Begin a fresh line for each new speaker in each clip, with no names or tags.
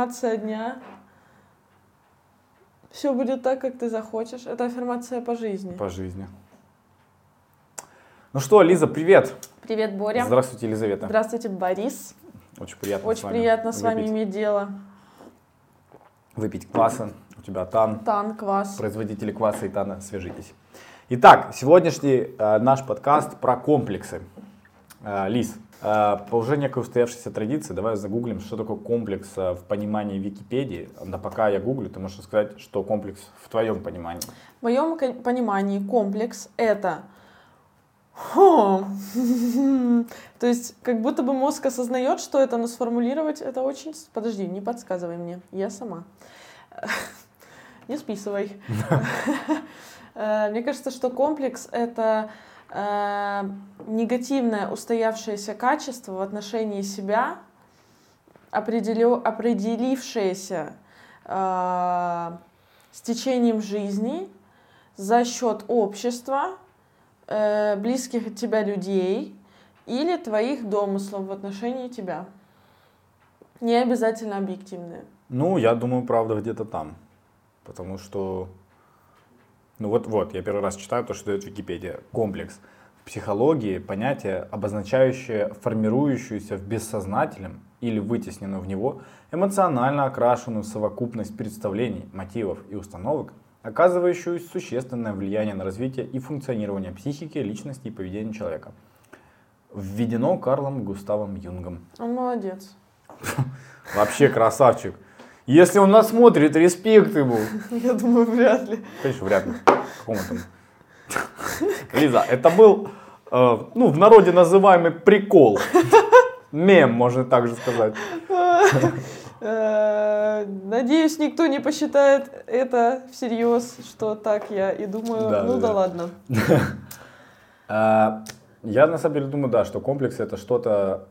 Аффирмация дня. Все будет так, как ты захочешь. Это аффирмация по жизни.
По жизни. Ну что, Лиза, привет.
Привет, Боря.
Здравствуйте, Елизавета.
Здравствуйте, Борис.
Очень приятно
Очень
с вами
приятно с вами
выпить.
иметь дело.
Выпить кваса. У тебя тан.
Тан, квас.
Производители кваса и тана, свяжитесь. Итак, сегодняшний э, наш подкаст про комплексы. Э, Лиз, по уже некой устоявшейся традиции, давай загуглим, что такое комплекс э, в понимании Википедии. Да пока я гуглю, ты можешь сказать, что комплекс в твоем понимании.
В моем понимании комплекс это... Хо. То есть, как будто бы мозг осознает, что это, но сформулировать это очень... Подожди, не подсказывай мне, я сама. Не списывай. Э, Мне кажется, что комплекс — это э, негативное устоявшееся качество в отношении себя, определё- определившееся э, с течением жизни за счет общества, э, близких от тебя людей или твоих домыслов в отношении тебя. Не обязательно объективные.
Ну, я думаю, правда, где-то там. Потому что, ну вот, вот, я первый раз читаю то, что дает Википедия. Комплекс. В психологии понятие, обозначающее формирующуюся в бессознательном или вытесненную в него эмоционально окрашенную совокупность представлений, мотивов и установок, оказывающую существенное влияние на развитие и функционирование психики, личности и поведения человека. Введено Карлом Густавом Юнгом.
Он молодец.
Вообще красавчик. Если он нас смотрит, респект ему.
Я думаю, вряд ли.
Конечно, вряд ли. Какому там? Лиза, это был, э, ну, в народе называемый прикол. Мем, можно так же сказать.
Э, Надеюсь, никто не посчитает это всерьез, что так я и думаю.
Да,
ну
да,
да ладно.
А, Я на самом деле думаю, да, что комплекс это что-то,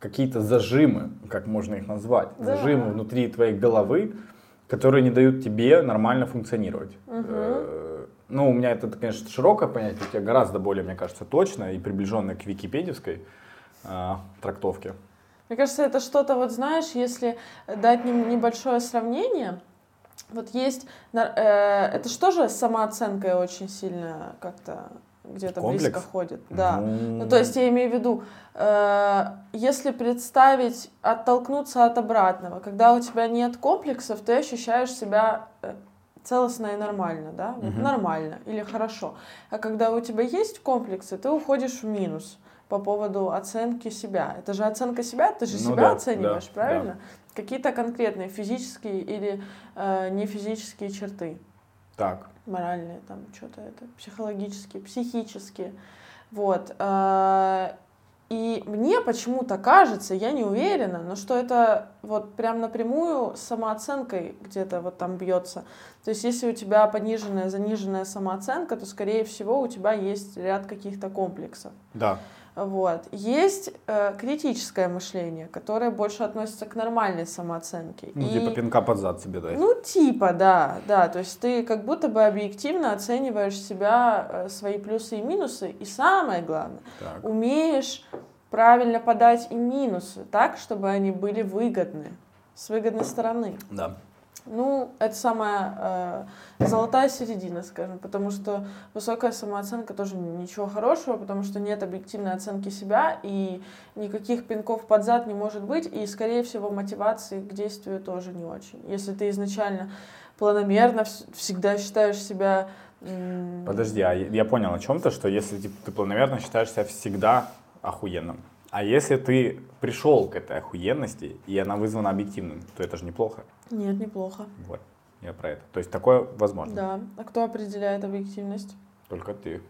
какие-то зажимы, как можно их назвать,
Да.
зажимы внутри твоей головы, которые не дают тебе нормально функционировать. Э, Ну, у меня это, конечно, широкое понятие, у тебя гораздо более, мне кажется, точно и приближенное к википедиевской а, трактовке.
Мне кажется, это что-то, вот знаешь, если дать небольшое сравнение, вот есть, э, это что же с самооценкой очень сильно как-то где-то близко ходит. Да.
Ну,
Ну, то есть я имею в виду, э, если представить, оттолкнуться от обратного, когда у тебя нет комплексов, ты ощущаешь себя э, целостно и нормально, да?
Мгм.
Нормально или хорошо. А когда у тебя есть комплексы, ты уходишь в минус по поводу оценки себя. Это же оценка себя, ты же
Ну
себя
да,
оцениваешь,
да,
правильно? Какие-то конкретные физические или э, не физические черты
Так.
моральные, там что-то это, психологические, психические. Вот. э, И мне почему-то кажется, я не уверена, но что это вот прям напрямую с самооценкой где-то вот там бьется. То есть если у тебя пониженная, заниженная самооценка, то, скорее всего, у тебя есть ряд каких-то комплексов.
Да.
Вот. Есть э, критическое мышление, которое больше относится к нормальной самооценке.
Ну,
И-
типа пинка под зад себе дать.
ну, типа, да, да. То есть ты как будто бы объективно оцениваешь себя, э, свои плюсы и минусы. И самое главное,
Так.
умеешь правильно подать и минусы так, чтобы они были выгодны, с выгодной стороны.
Да.
Ну, это самая э, золотая середина, скажем, потому что высокая самооценка тоже ничего хорошего, потому что нет объективной оценки себя, и никаких пинков под зад не может быть, и, скорее всего, мотивации к действию тоже не очень. Если ты изначально планомерно вс- всегда считаешь себя...
Подожди, а я понял о чем-то, что если типа, ты планомерно считаешь себя всегда охуенным, а если ты пришел к этой охуенности, и она вызвана объективным, то это же неплохо.
Нет, неплохо.
Вот, я про это. То есть такое возможно.
Да. А кто определяет объективность?
Только ты.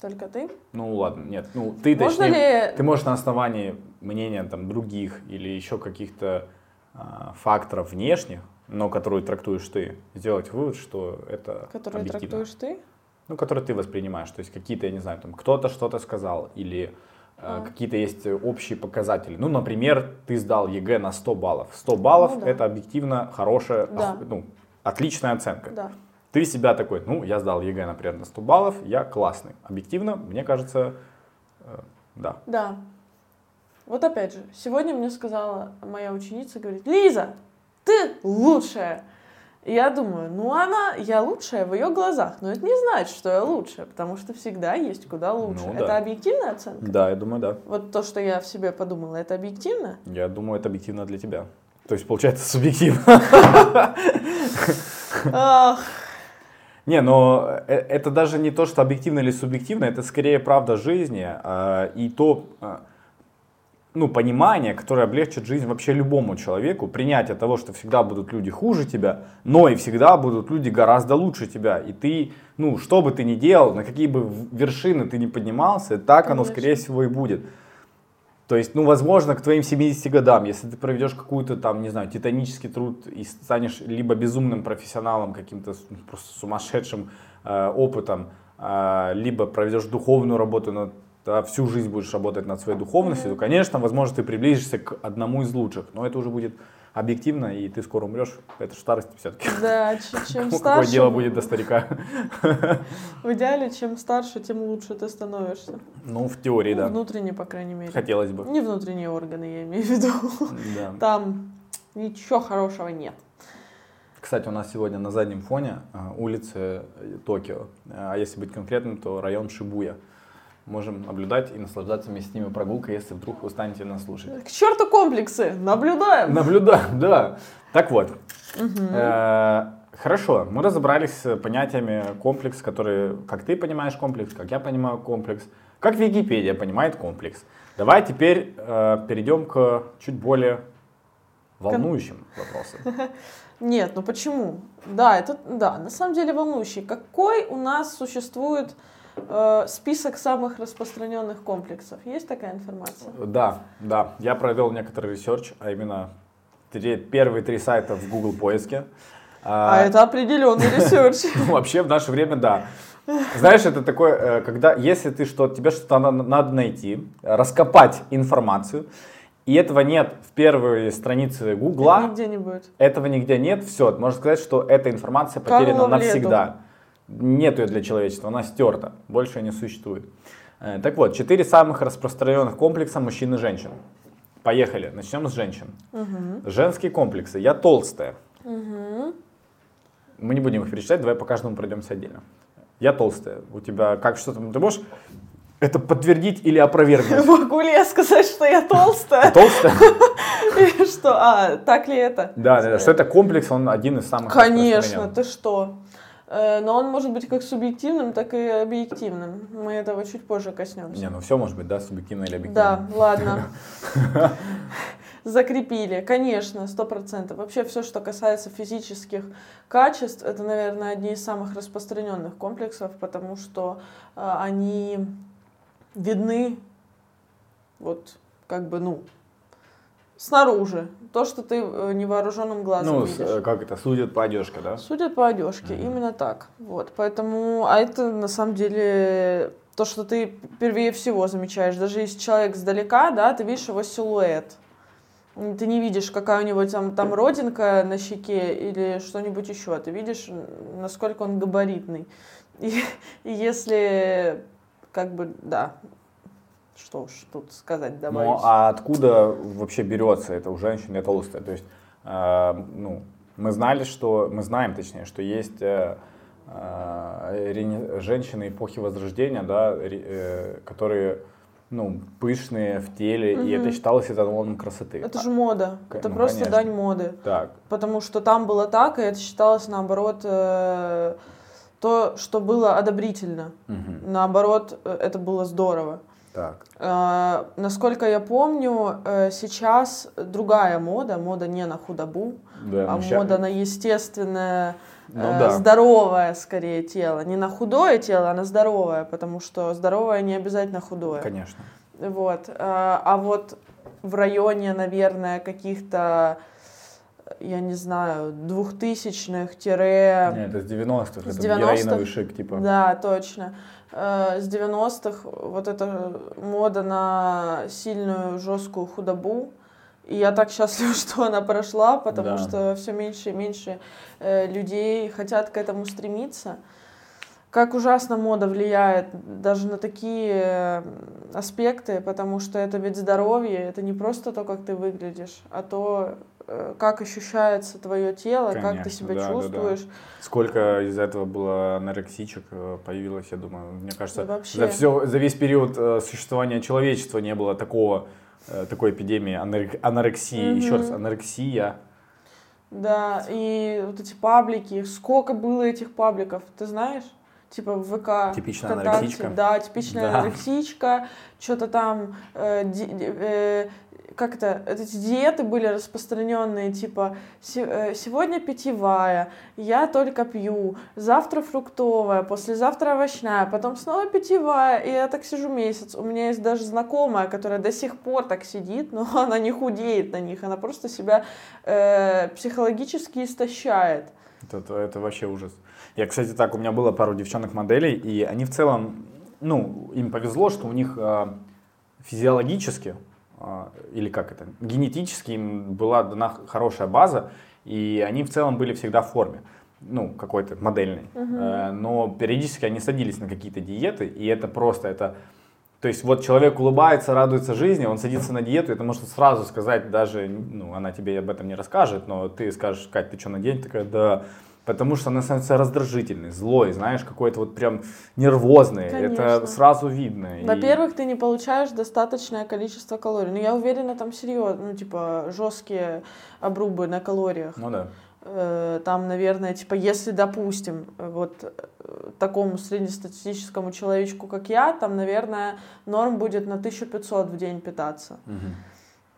Только ты?
Ну ладно, нет, ну ты
Можно
точнее,
ли...
ты можешь на основании мнения там других или еще каких-то а, факторов внешних, но которые трактуешь ты, сделать вывод, что это
Которые
объективно.
трактуешь ты?
Ну, которые ты воспринимаешь. То есть какие-то, я не знаю, там кто-то что-то сказал или э,
А.
какие-то есть общие показатели. Ну, например, ты сдал ЕГЭ на 100 баллов. 100 баллов
Ну да.
это объективно хорошая,
Да.
ну, отличная оценка.
Да.
Ты себя такой, ну, я сдал ЕГЭ, например, на 100 баллов, я классный. Объективно, мне кажется, э, да.
Да. Вот опять же, сегодня мне сказала моя ученица, говорит, Лиза, ты лучшая. И я думаю, ну она, я лучшая в ее глазах, но это не значит, что я лучшая, потому что всегда есть куда лучше.
Ну, да.
Это объективная оценка?
Да, я думаю, да.
Вот то, что я в себе подумала, это объективно?
Я думаю, это объективно для тебя. То есть, получается, субъективно. Не, но э, это даже не то, что объективно или субъективно, это скорее правда жизни э, и то, э, ну, понимание, которое облегчит жизнь вообще любому человеку, принятие того, что всегда будут люди хуже тебя, но и всегда будут люди гораздо лучше тебя. И ты, ну, что бы ты ни делал, на какие бы вершины ты ни поднимался, так оно,
Конечно.
скорее всего, и будет. То есть, ну, возможно, к твоим 70 годам, если ты проведешь какую-то там, не знаю, титанический труд и станешь либо безумным профессионалом, каким-то ну, просто сумасшедшим э, опытом, э, либо проведешь духовную работу, но да, всю жизнь будешь работать над своей духовностью, то, конечно, возможно, ты приблизишься к одному из лучших, но это уже будет объективно, и ты скоро умрешь. Это же старость все-таки.
да, чем
Какое
старше,
дело будет до старика?
в идеале, чем старше, тем лучше ты становишься.
Ну, в теории,
Ну,
да.
Внутренне, по крайней мере.
Хотелось бы.
Не внутренние органы, я имею в виду.
Да.
Там ничего хорошего нет.
Кстати, у нас сегодня на заднем фоне а, улицы э, Токио. А если быть конкретным, то район Шибуя. Можем наблюдать и наслаждаться вместе с ними прогулкой, если вдруг устанете нас слушать.
К черту комплексы! Наблюдаем!
Наблюдаем, да. Так вот. э, Хорошо, мы разобрались с понятиями комплекс, которые, как ты понимаешь комплекс, как я понимаю комплекс, как Википедия понимает комплекс. Давай теперь э, перейдем к чуть более волнующим вопросам.
Нет, ну почему? Да, это, да, на самом деле волнующий. Какой у нас существует список самых распространенных комплексов? Есть такая информация?
Да, да. Я провел некоторый research, а именно три- первые три сайта в Google поиске.
А, это определенный ресерч.
вообще в наше время, да. Знаешь, это такое, э, когда если ты что, тебе что-то надо, найти, раскопать информацию, и этого нет в первой странице Гугла,
Нигде не будет.
этого нигде нет, все, можно сказать, что эта информация потеряна
Канула в лету.
Нет ее для человечества, она стерта, больше не существует. Э, Так вот, четыре самых распространенных комплекса мужчин и женщин. Поехали, начнем с женщин. Женские комплексы. Я толстая. Мы не будем их перечислять, давай по каждому пройдемся отдельно. Я толстая. У тебя как что-то, ты можешь это подтвердить или опровергнуть?
Могу ли я сказать, что я толстая?
Толстая?
Что? А, так ли это?
Да, да, что это комплекс, он один из самых
Конечно, ты что? Э, Но он может быть как субъективным, так и объективным. Мы этого чуть позже коснемся.
Не, ну все может быть, да, субъективно или объективно.
Да, ладно. Закрепили, конечно, сто процентов. Вообще все, что касается физических качеств, это, наверное, одни из самых распространенных комплексов, потому что э, они видны вот как бы, ну, снаружи. То, что ты э, невооруженным глазом
Ну,
видишь.
э, как это, судят по одежке, да?
Судят по одежке, именно так. Вот, поэтому, а это на самом деле то, что ты первее всего замечаешь. Даже если человек сдалека, да, ты видишь его силуэт. Ты не видишь, какая у него там, там родинка на щеке или что-нибудь еще. Ты видишь, насколько он габаритный. И, и если, как бы, да, что уж тут сказать, добавить.
Ну, а откуда вообще берется это у женщины толстая? То есть, э, ну, мы знали, что, мы знаем, точнее, что есть э, э, женщины эпохи Возрождения, да, э, которые, ну, пышные в теле, и это считалось эталоном красоты.
Это же мода.
Ка-
Это
ну,
просто
конечно.
дань моды.
Так,
Потому что там было так, и это считалось, наоборот, э, то, что было одобрительно.
мгм,
Наоборот, э, это было здорово.
Так.
Э, Насколько я помню, э, сейчас другая мода, мода не на худобу,
Да,
а
мужчина-
мода на естественное,
Ну
э,
да.
здоровое скорее тело. Не на худое тело, а на здоровое, потому что здоровое не обязательно худое.
Конечно.
Вот. э, А вот в районе, наверное, каких-то, я не знаю, двухтысячных тире...
Не, это с 90-х,
С
это
90-х?
героиновый шик, типа.
Да, точно. Э, С 90-х вот эта мода на сильную, жесткую худобу. И я так счастлива, что она прошла, потому
Да.
что все меньше и меньше э, людей хотят к этому стремиться. как ужасно мода влияет даже на такие аспекты, потому что это ведь здоровье, это не просто то, как ты выглядишь, а то, э, как ощущается твое тело, Конечно, как ты себя да, чувствуешь. Да, да.
Сколько из этого было анорексичек э, появилось, я думаю, мне кажется, да вообще... за, все, за весь период э, существования человечества не было такого, такой эпидемии анорексии. Mm-hmm. Еще раз, анорексия.
Да, и вот эти паблики, сколько было этих пабликов, ты знаешь? Типа в ВК.
Типичная анорексичка.
Да, типичная да. анорексичка, что-то там, э, ди, э, как это, эти диеты были распространенные, типа, э, сегодня питьевая, я только пью, завтра фруктовая, послезавтра овощная, потом снова питьевая, и я так сижу месяц. У меня есть даже знакомая, которая до сих пор так сидит, но она не худеет на них, она просто себя э, психологически истощает.
Это, это вообще ужас. Я, кстати, так, у меня было пару девчонок-моделей, и они в целом, ну, им повезло, что у них э, физиологически, э, или как это, генетически им была дана хорошая база, и они в целом были всегда в форме ну, какой-то модельной. Uh-huh. Э, но периодически они садились на какие-то диеты, и это просто, это... То есть вот человек улыбается, радуется жизни, он садится на диету, это может сразу сказать даже, ну, она тебе об этом не расскажет, но ты скажешь, Кать, ты что на день? Такая, да, потому что она становится раздражительной, злой, знаешь, какой-то вот прям нервозный. Конечно. Это сразу видно.
Во-первых, и... ты не получаешь достаточное количество калорий. Ну, я уверена, там серьезно, ну, типа, жесткие обрубы на калориях.
Ну да.
Э, там, наверное, типа, если, допустим, вот э, такому среднестатистическому человечку, как я, там, наверное, норм будет на 1500 в день питаться, угу.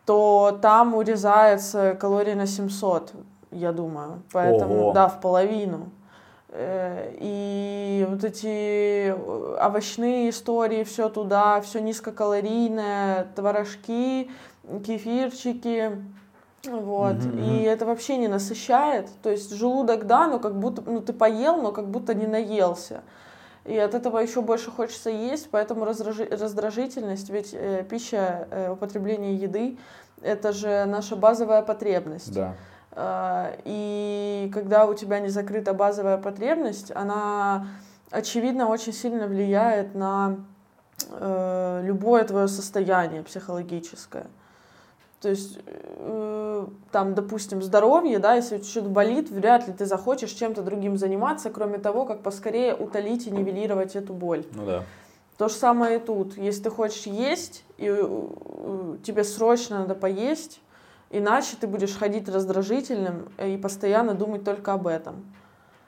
то там урезается калорий на 700 я думаю. Поэтому, Ого. да, в половину. Э, и вот эти овощные истории, все туда, все низкокалорийное, творожки, кефирчики, вот. Mm-hmm. И это вообще не насыщает. То есть желудок, да, но как будто, ну ты поел, но как будто не наелся. И от этого еще больше хочется есть, поэтому раздражи, раздражительность, ведь э, пища, э, употребление еды, это же наша базовая потребность.
Да.
А, и когда у тебя не закрыта базовая потребность, она, очевидно, очень сильно влияет на э, любое твое состояние психологическое. То есть, э, там, допустим, здоровье, да, если что-то болит, вряд ли ты захочешь чем-то другим заниматься, кроме того, как поскорее утолить и нивелировать эту боль.
Ну да.
То же самое и тут. Если ты хочешь есть, и э, тебе срочно надо поесть, Иначе ты будешь ходить раздражительным и постоянно думать только об этом.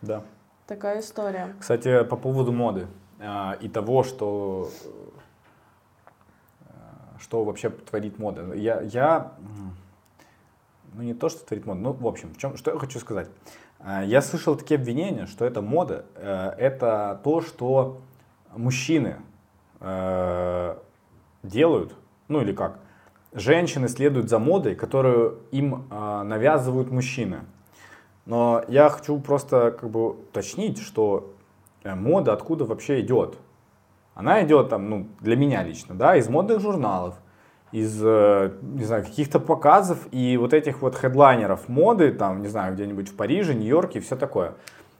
Да.
Такая история.
Кстати, по поводу моды э, и того, что, э, что вообще творит мода. Я, я, ну не то, что творит мода, ну в общем, в чем, что я хочу сказать. Э, я слышал такие обвинения, что это мода, э, это то, что мужчины э, делают, ну или как, женщины следуют за модой, которую им э, навязывают мужчины. Но я хочу просто как бы уточнить, что э, мода откуда вообще идет. Она идет там, ну, для меня лично, да, из модных журналов, из, э, не знаю, каких-то показов и вот этих вот хедлайнеров моды, там, не знаю, где-нибудь в Париже, Нью-Йорке и все такое.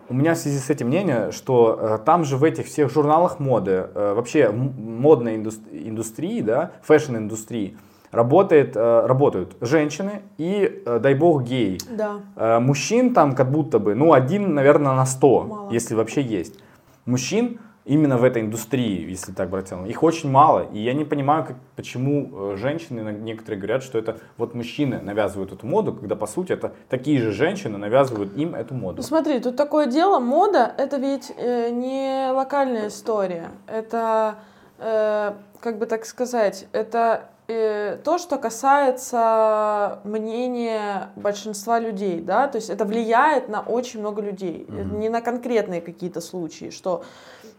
У меня в связи с этим мнение, что э, там же в этих всех журналах моды, э, вообще модной индустри- индустрии, да, фэшн-индустрии, работает, э, работают женщины и, э, дай бог, геи.
Да.
Э, мужчин там как будто бы, ну, один, наверное, на сто, мало. если вообще есть. Мужчин именно в этой индустрии, если так брать их очень мало. И я не понимаю, как, почему женщины, некоторые говорят, что это вот мужчины навязывают эту моду, когда по сути это такие же женщины навязывают им эту моду.
Ну смотри, тут такое дело, мода это ведь э, не локальная история, это, э, как бы так сказать, это то, что касается мнения большинства людей, да, то есть это влияет на очень много людей, mm-hmm. не на конкретные какие-то случаи, что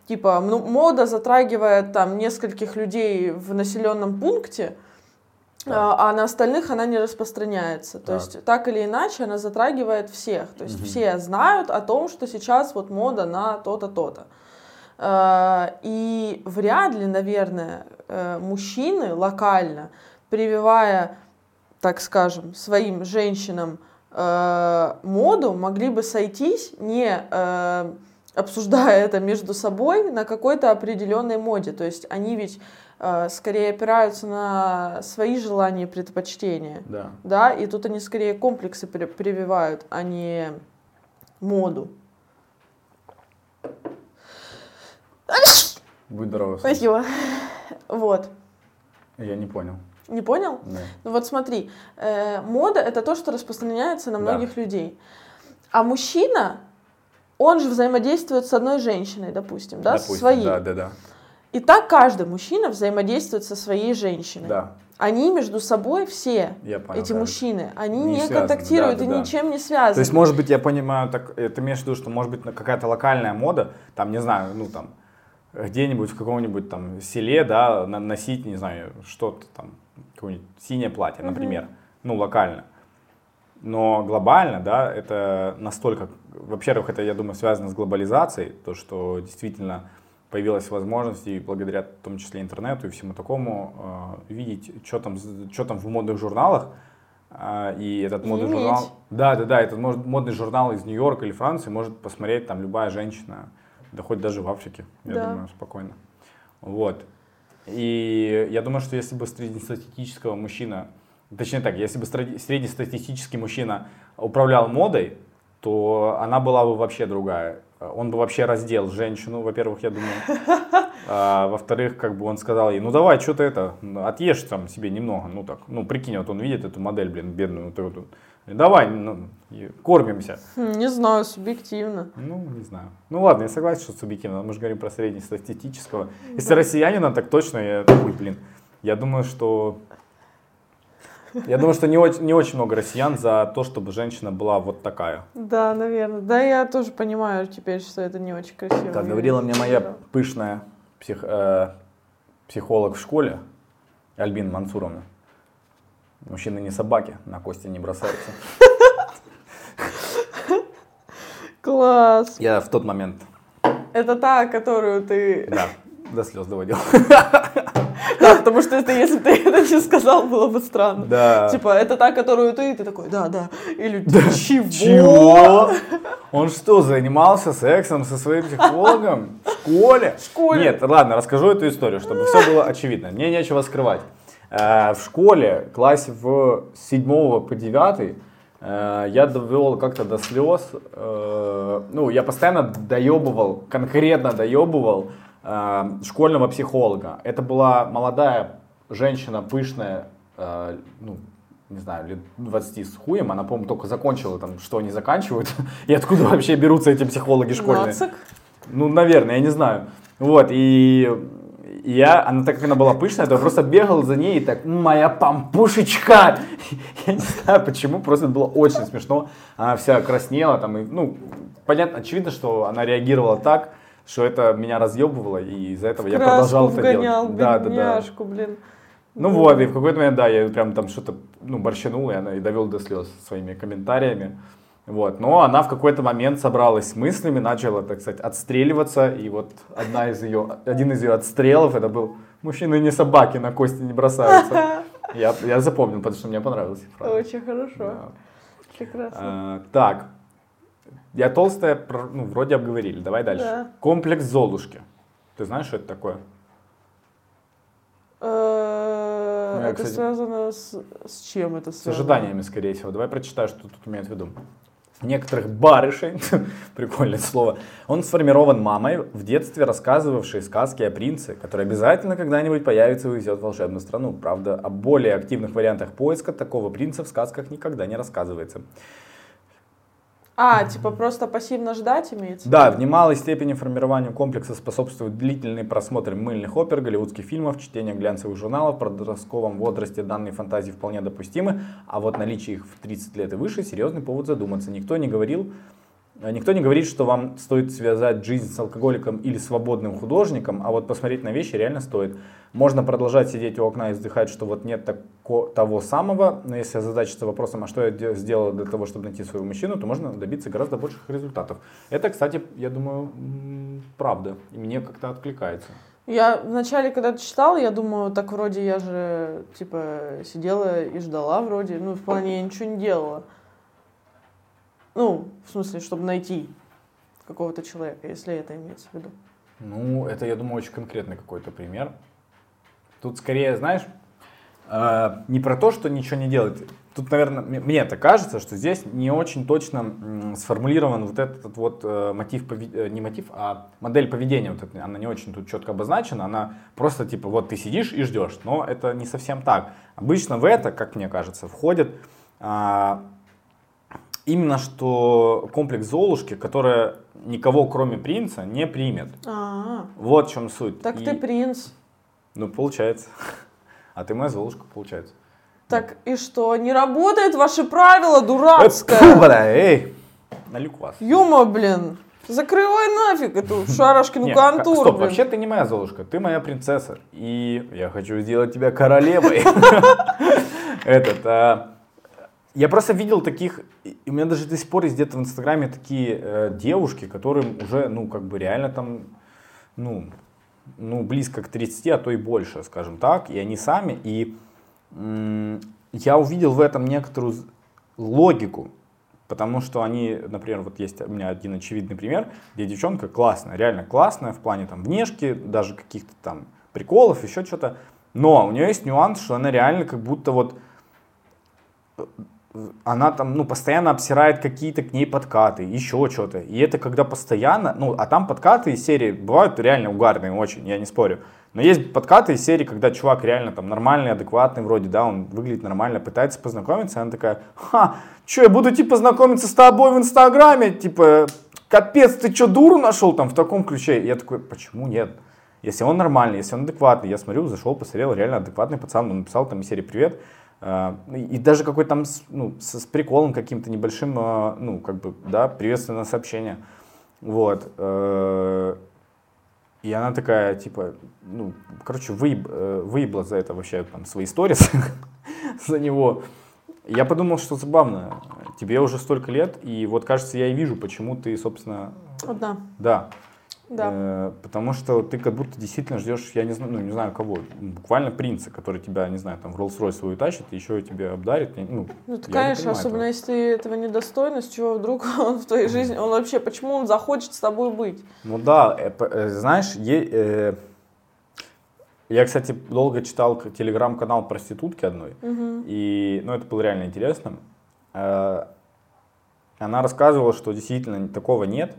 типа ну, мода затрагивает там нескольких людей в населенном пункте, а, а на остальных она не распространяется. То так. есть так или иначе она затрагивает всех. То есть угу. все знают о том, что сейчас вот мода на то-то, то-то. А, и вряд ли, наверное, мужчины локально, прививая, так скажем, своим женщинам э, моду, могли бы сойтись не э, обсуждая это между собой на какой-то определенной моде. То есть они ведь э, скорее опираются на свои желания и предпочтения.
Да.
Да, и тут они скорее комплексы при- прививают, а не моду.
Будь здоров.
Спасибо. Вот.
Я не понял.
Не понял?
Да.
Ну вот смотри, э, мода это то, что распространяется на
Да.
многих людей. А мужчина, он же взаимодействует с одной женщиной, допустим, да,
Допустим,
своей.
Да, да, да.
И так каждый мужчина взаимодействует со своей женщиной.
Да,
Они между собой все,
я понял.
эти
да.
мужчины, они
Не
не,
связаны,
контактируют
да,
и
да, да.
ничем не связаны.
То есть, может быть, я понимаю, так, это имеешь в виду, что может быть какая-то локальная мода, там, не знаю, ну там, где-нибудь в каком-нибудь там селе, да, носить, не знаю, что-то там, какое-нибудь синее платье, например, ну, локально. Но глобально, да, это настолько, во-первых, это, я думаю, связано с глобализацией, то, что действительно появилась возможность, и благодаря в том числе интернету и всему такому, э, видеть, что там, что там в модных журналах, А, и этот модный
иметь.
журнал, да, да, да, этот модный журнал из Нью-Йорка или Франции может посмотреть там любая женщина, да хоть даже в Африке, я
Да.
думаю, спокойно. Вот. И я думаю, что если бы среднестатистического мужчина, точнее так, если бы среднестатистический мужчина управлял модой, то она была бы вообще другая. Он бы вообще раздел женщину, во-первых, я думаю. А, во-вторых, как бы он сказал ей, ну давай, что ты это, отъешь там себе немного, ну так, ну прикинь, вот он видит эту модель, блин, бедную, вот эту, давай, ну, кормимся.
Хм, Не знаю, субъективно.
Ну, не знаю. Ну ладно, я согласен, что субъективно. Мы же говорим про среднестатистического. Если
Да.
россиянина, так точно, я, ой, блин, я думаю, что... Я думаю, что не очень, не очень много россиян за то, чтобы женщина была вот такая.
Да, наверное. Да, я тоже понимаю теперь, что это не очень красиво.
Как говорила мне моя пышная псих- э, психолог в школе, Альбина Мансуровна, мужчины не собаки, на кости не бросаются.
Класс.
Я в тот момент,
Это та, которую ты...
да, до слез доводил.
Да, потому что это, если бы ты это не сказал, было бы странно.
Да.
Типа, это та, которую ты, и ты такой, да, да. Или чего?
Чего? Он что, занимался сексом со своим психологом в школе?
В школе.
Нет, ладно, расскажу эту историю, чтобы все было очевидно. Мне нечего скрывать. Э, В школе, классе в с 7 по 9, э, я довел как-то до слез. э, Ну, я постоянно доебывал, конкретно доебывал школьного психолога. Это была молодая женщина, пышная, ну, не знаю, лет 20 с хуем, она, по-моему, только закончила там, что они заканчивают, и откуда вообще берутся эти психологи школьные.
Нацик?
Ну, наверное, я не знаю. Вот, и и я, она так как она была пышная, то я просто бегал за ней и так, «М, моя пампушечка! Я не знаю почему, просто это было очень смешно. Она вся краснела там, и, ну, понятно, очевидно, что она реагировала так, что это меня разъебывало, и из-за этого я
Краску
продолжал это
вгонял,
делать. Да, да, да.
блин.
Ну вот, и в какой-то момент, да, я прям там что-то, ну, борщанул, и она и довел до слез своими комментариями. Вот, но она в какой-то момент собралась с мыслями, начала, так сказать, отстреливаться, и вот одна из ее, один из ее отстрелов, это был «Мужчины не собаки, на кости не бросаются». Я, я запомнил, потому что мне понравилась фраза.
Очень хорошо.
Да.
Прекрасно.
А, так, я толстая, ну, вроде обговорили, давай дальше.
Да.
Комплекс Золушки. Ты знаешь, что это такое?
Э,
Ну,
Это связано с... С чем это
С
связано?
ожиданиями, скорее всего. Давай прочитаю, что тут имеют в виду. Некоторых барышей, прикольное слово, он сформирован мамой, в детстве рассказывавшей сказки о принце, который обязательно когда-нибудь появится и увезет в волшебную страну. Правда, о более активных вариантах поиска такого принца в сказках никогда не рассказывается.
А, типа просто пассивно ждать имеется?
Да, в немалой степени формированию комплекса способствует длительный просмотр мыльных опер, голливудских фильмов, чтение глянцевых журналов. В подростковом возрасте данные фантазии вполне допустимы, а вот наличие их в 30 лет и выше серьезный повод задуматься. Никто не говорил, Никто не говорит, что вам стоит связать жизнь с алкоголиком или свободным художником, а вот посмотреть на вещи реально стоит. Можно продолжать сидеть у окна и вздыхать, что вот нет тако- того самого, но если озадачиться вопросом, а что я де- сделал для того, чтобы найти своего мужчину, то можно добиться гораздо больших результатов. Это, кстати, я думаю, правда, и мне как-то откликается.
Я вначале, когда читала, я думала, так вроде я же, типа, сидела и ждала вроде. Ну, в плане я ничего не делала. Ну, в смысле, чтобы найти. какого-то человека, если это имеется в виду.
Ну, это, я думаю, очень конкретный какой-то пример. Тут скорее, знаешь, э, не про то, что ничего не делать. Тут, наверное, мне это кажется, что здесь не очень точно сформулирован вот этот вот э, мотив, э, не мотив, а модель поведения. Вот это, она не очень тут четко обозначена, она просто типа вот ты сидишь и ждешь. Но это не совсем так. Обычно в это, как мне кажется, входит а, именно что комплекс Золушки, которая никого кроме принца не примет.
А-а-а.
Вот в чем суть.
Так и... ты принц.
Ну, получается. А ты моя Золушка, получается.
Так и что, не работает ваше правило дурацкое?
Бля, эй, налю вас.
Юма, блин. Закрывай нафиг эту шарашкину контору.
Стоп,
блин.
вообще ты не моя Золушка, ты моя принцесса. И я хочу сделать тебя королевой. Этот, а, я просто видел таких, у меня даже до сих пор есть где-то в Инстаграме такие э, девушки, которым уже, ну, как бы реально там, ну, ну, близко к 30, а то и больше, скажем так, и они сами, и м- я увидел в этом некоторую логику, потому что они, например, вот есть у меня один очевидный пример, где девчонка классная, реально классная в плане там внешки, даже каких-то там приколов, еще что-то, но у нее есть нюанс, что она реально как будто вот она там, ну, постоянно обсирает какие-то к ней подкаты, еще что-то. И это когда постоянно, ну, а там подкаты из серии бывают реально угарные очень, я не спорю. Но есть подкаты из серии, когда чувак реально там нормальный, адекватный вроде, да, он выглядит нормально, пытается познакомиться, и она такая, ха, что, я буду типа знакомиться с тобой в Инстаграме, типа, капец, ты что, дуру нашел там в таком ключе? И я такой, почему нет? Если он нормальный, если он адекватный, я смотрю, зашел, посмотрел, реально адекватный пацан, он написал там из серии «Привет», и даже какой-то там, ну, с, с приколом каким-то небольшим, а, ну, как бы, да, приветственное сообщение. Вот. Э, и она такая, типа, ну, короче, выеб, э, выебла за это вообще там свои сторис за него. Я подумал, что забавно. Тебе уже столько лет, и вот, кажется, я и вижу, почему ты, собственно...
Одна.
Да.
Да.
Э, потому что ты как будто действительно ждешь, я не знаю, ну не знаю кого, буквально принца, который тебя, не знаю, там в Rolls-Royce свою тащит, и еще тебе обдарит. Ну,
ну ты, конечно, особенно этого. если этого недостойно, с чего вдруг он в твоей жизни, он вообще, почему он захочет с тобой быть?
Ну да, э, э, знаешь, е, э, я, кстати, долго читал телеграм-канал проститутки одной,
угу.
и, ну, это было реально интересно. Э, она рассказывала, что действительно такого нет,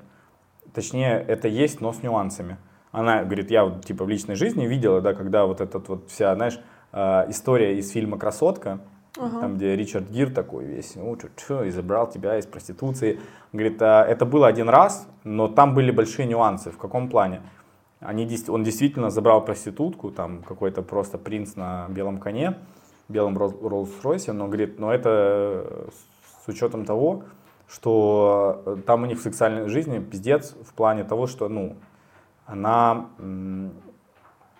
Точнее, это есть, но с нюансами. Она говорит, я вот типа в личной жизни видела, да, когда вот этот вот вся, знаешь, э, история из фильма «Красотка»,
Ага.
Там, где Ричард Гир такой весь, ну, чё, чё, и забрал тебя из проституции. Говорит, а, это было один раз, но там были большие нюансы. В каком плане? Они, он действительно забрал проститутку, там какой-то просто принц на белом коне, белом Роллс-Ройсе, но говорит, но это с учетом того, что э, там у них в сексуальной жизни пиздец в плане того, что, ну, она, ну,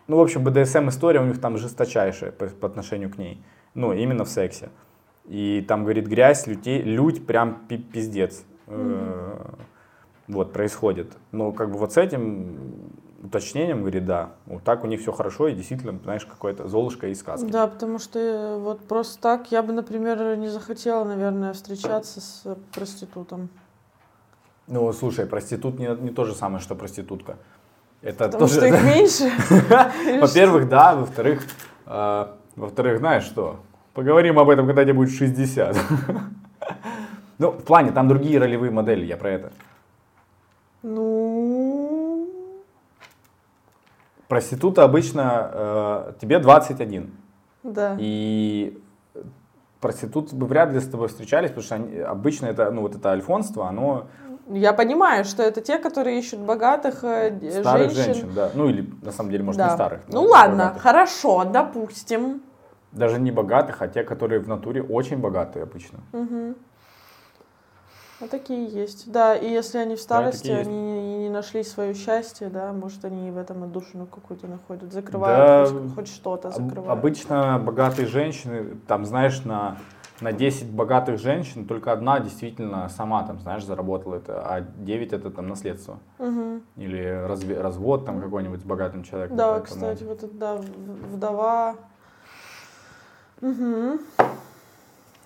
в общем, БДСМ история у них там жесточайшая по, по отношению к ней, ну, именно в сексе. И там, говорит, грязь, людей, людь прям пиздец. Mm-hmm. Вот, происходит. Но как бы вот с этим уточнением говорит, да, вот так у них все хорошо, и действительно, знаешь, какое-то золушка из сказки.
Да, потому что э, вот просто так я бы, например, не захотела, наверное, встречаться с проститутом.
Ну, слушай, проститут не, не то же самое, что проститутка. Это
Потому
тоже...
что их меньше?
Во-первых, да, во-вторых, э, во-вторых, знаешь что, поговорим об этом, когда тебе будет 60. Ну, в плане, там другие ролевые модели, я про это.
Ну,
Проститута обычно э, тебе 21.
Да.
И проститут бы вряд ли с тобой встречались, потому что они, обычно это, ну, вот это альфонство, оно...
Я понимаю, что это те, которые ищут богатых э,
старых
женщин.
женщин. да. Ну или, на самом деле, может,
да.
не старых.
Ну ладно, богатых. хорошо, допустим.
Даже не богатых, а те, которые в натуре очень богатые обычно.
Угу. Ну, такие есть. Да, и если они в старости, да, они не, не нашли свое счастье, да, может, они в этом отдушину какую-то находят, закрывают да, хоть, хоть что-то, закрывают.
Обычно богатые женщины, там, знаешь, на, на 10 богатых женщин только одна действительно сама, там, знаешь, заработала это, а 9 это там наследство.
Угу.
Или разве, развод там какой-нибудь с богатым человеком.
Да, поэтому... кстати, вот это, да, вдова. Угу.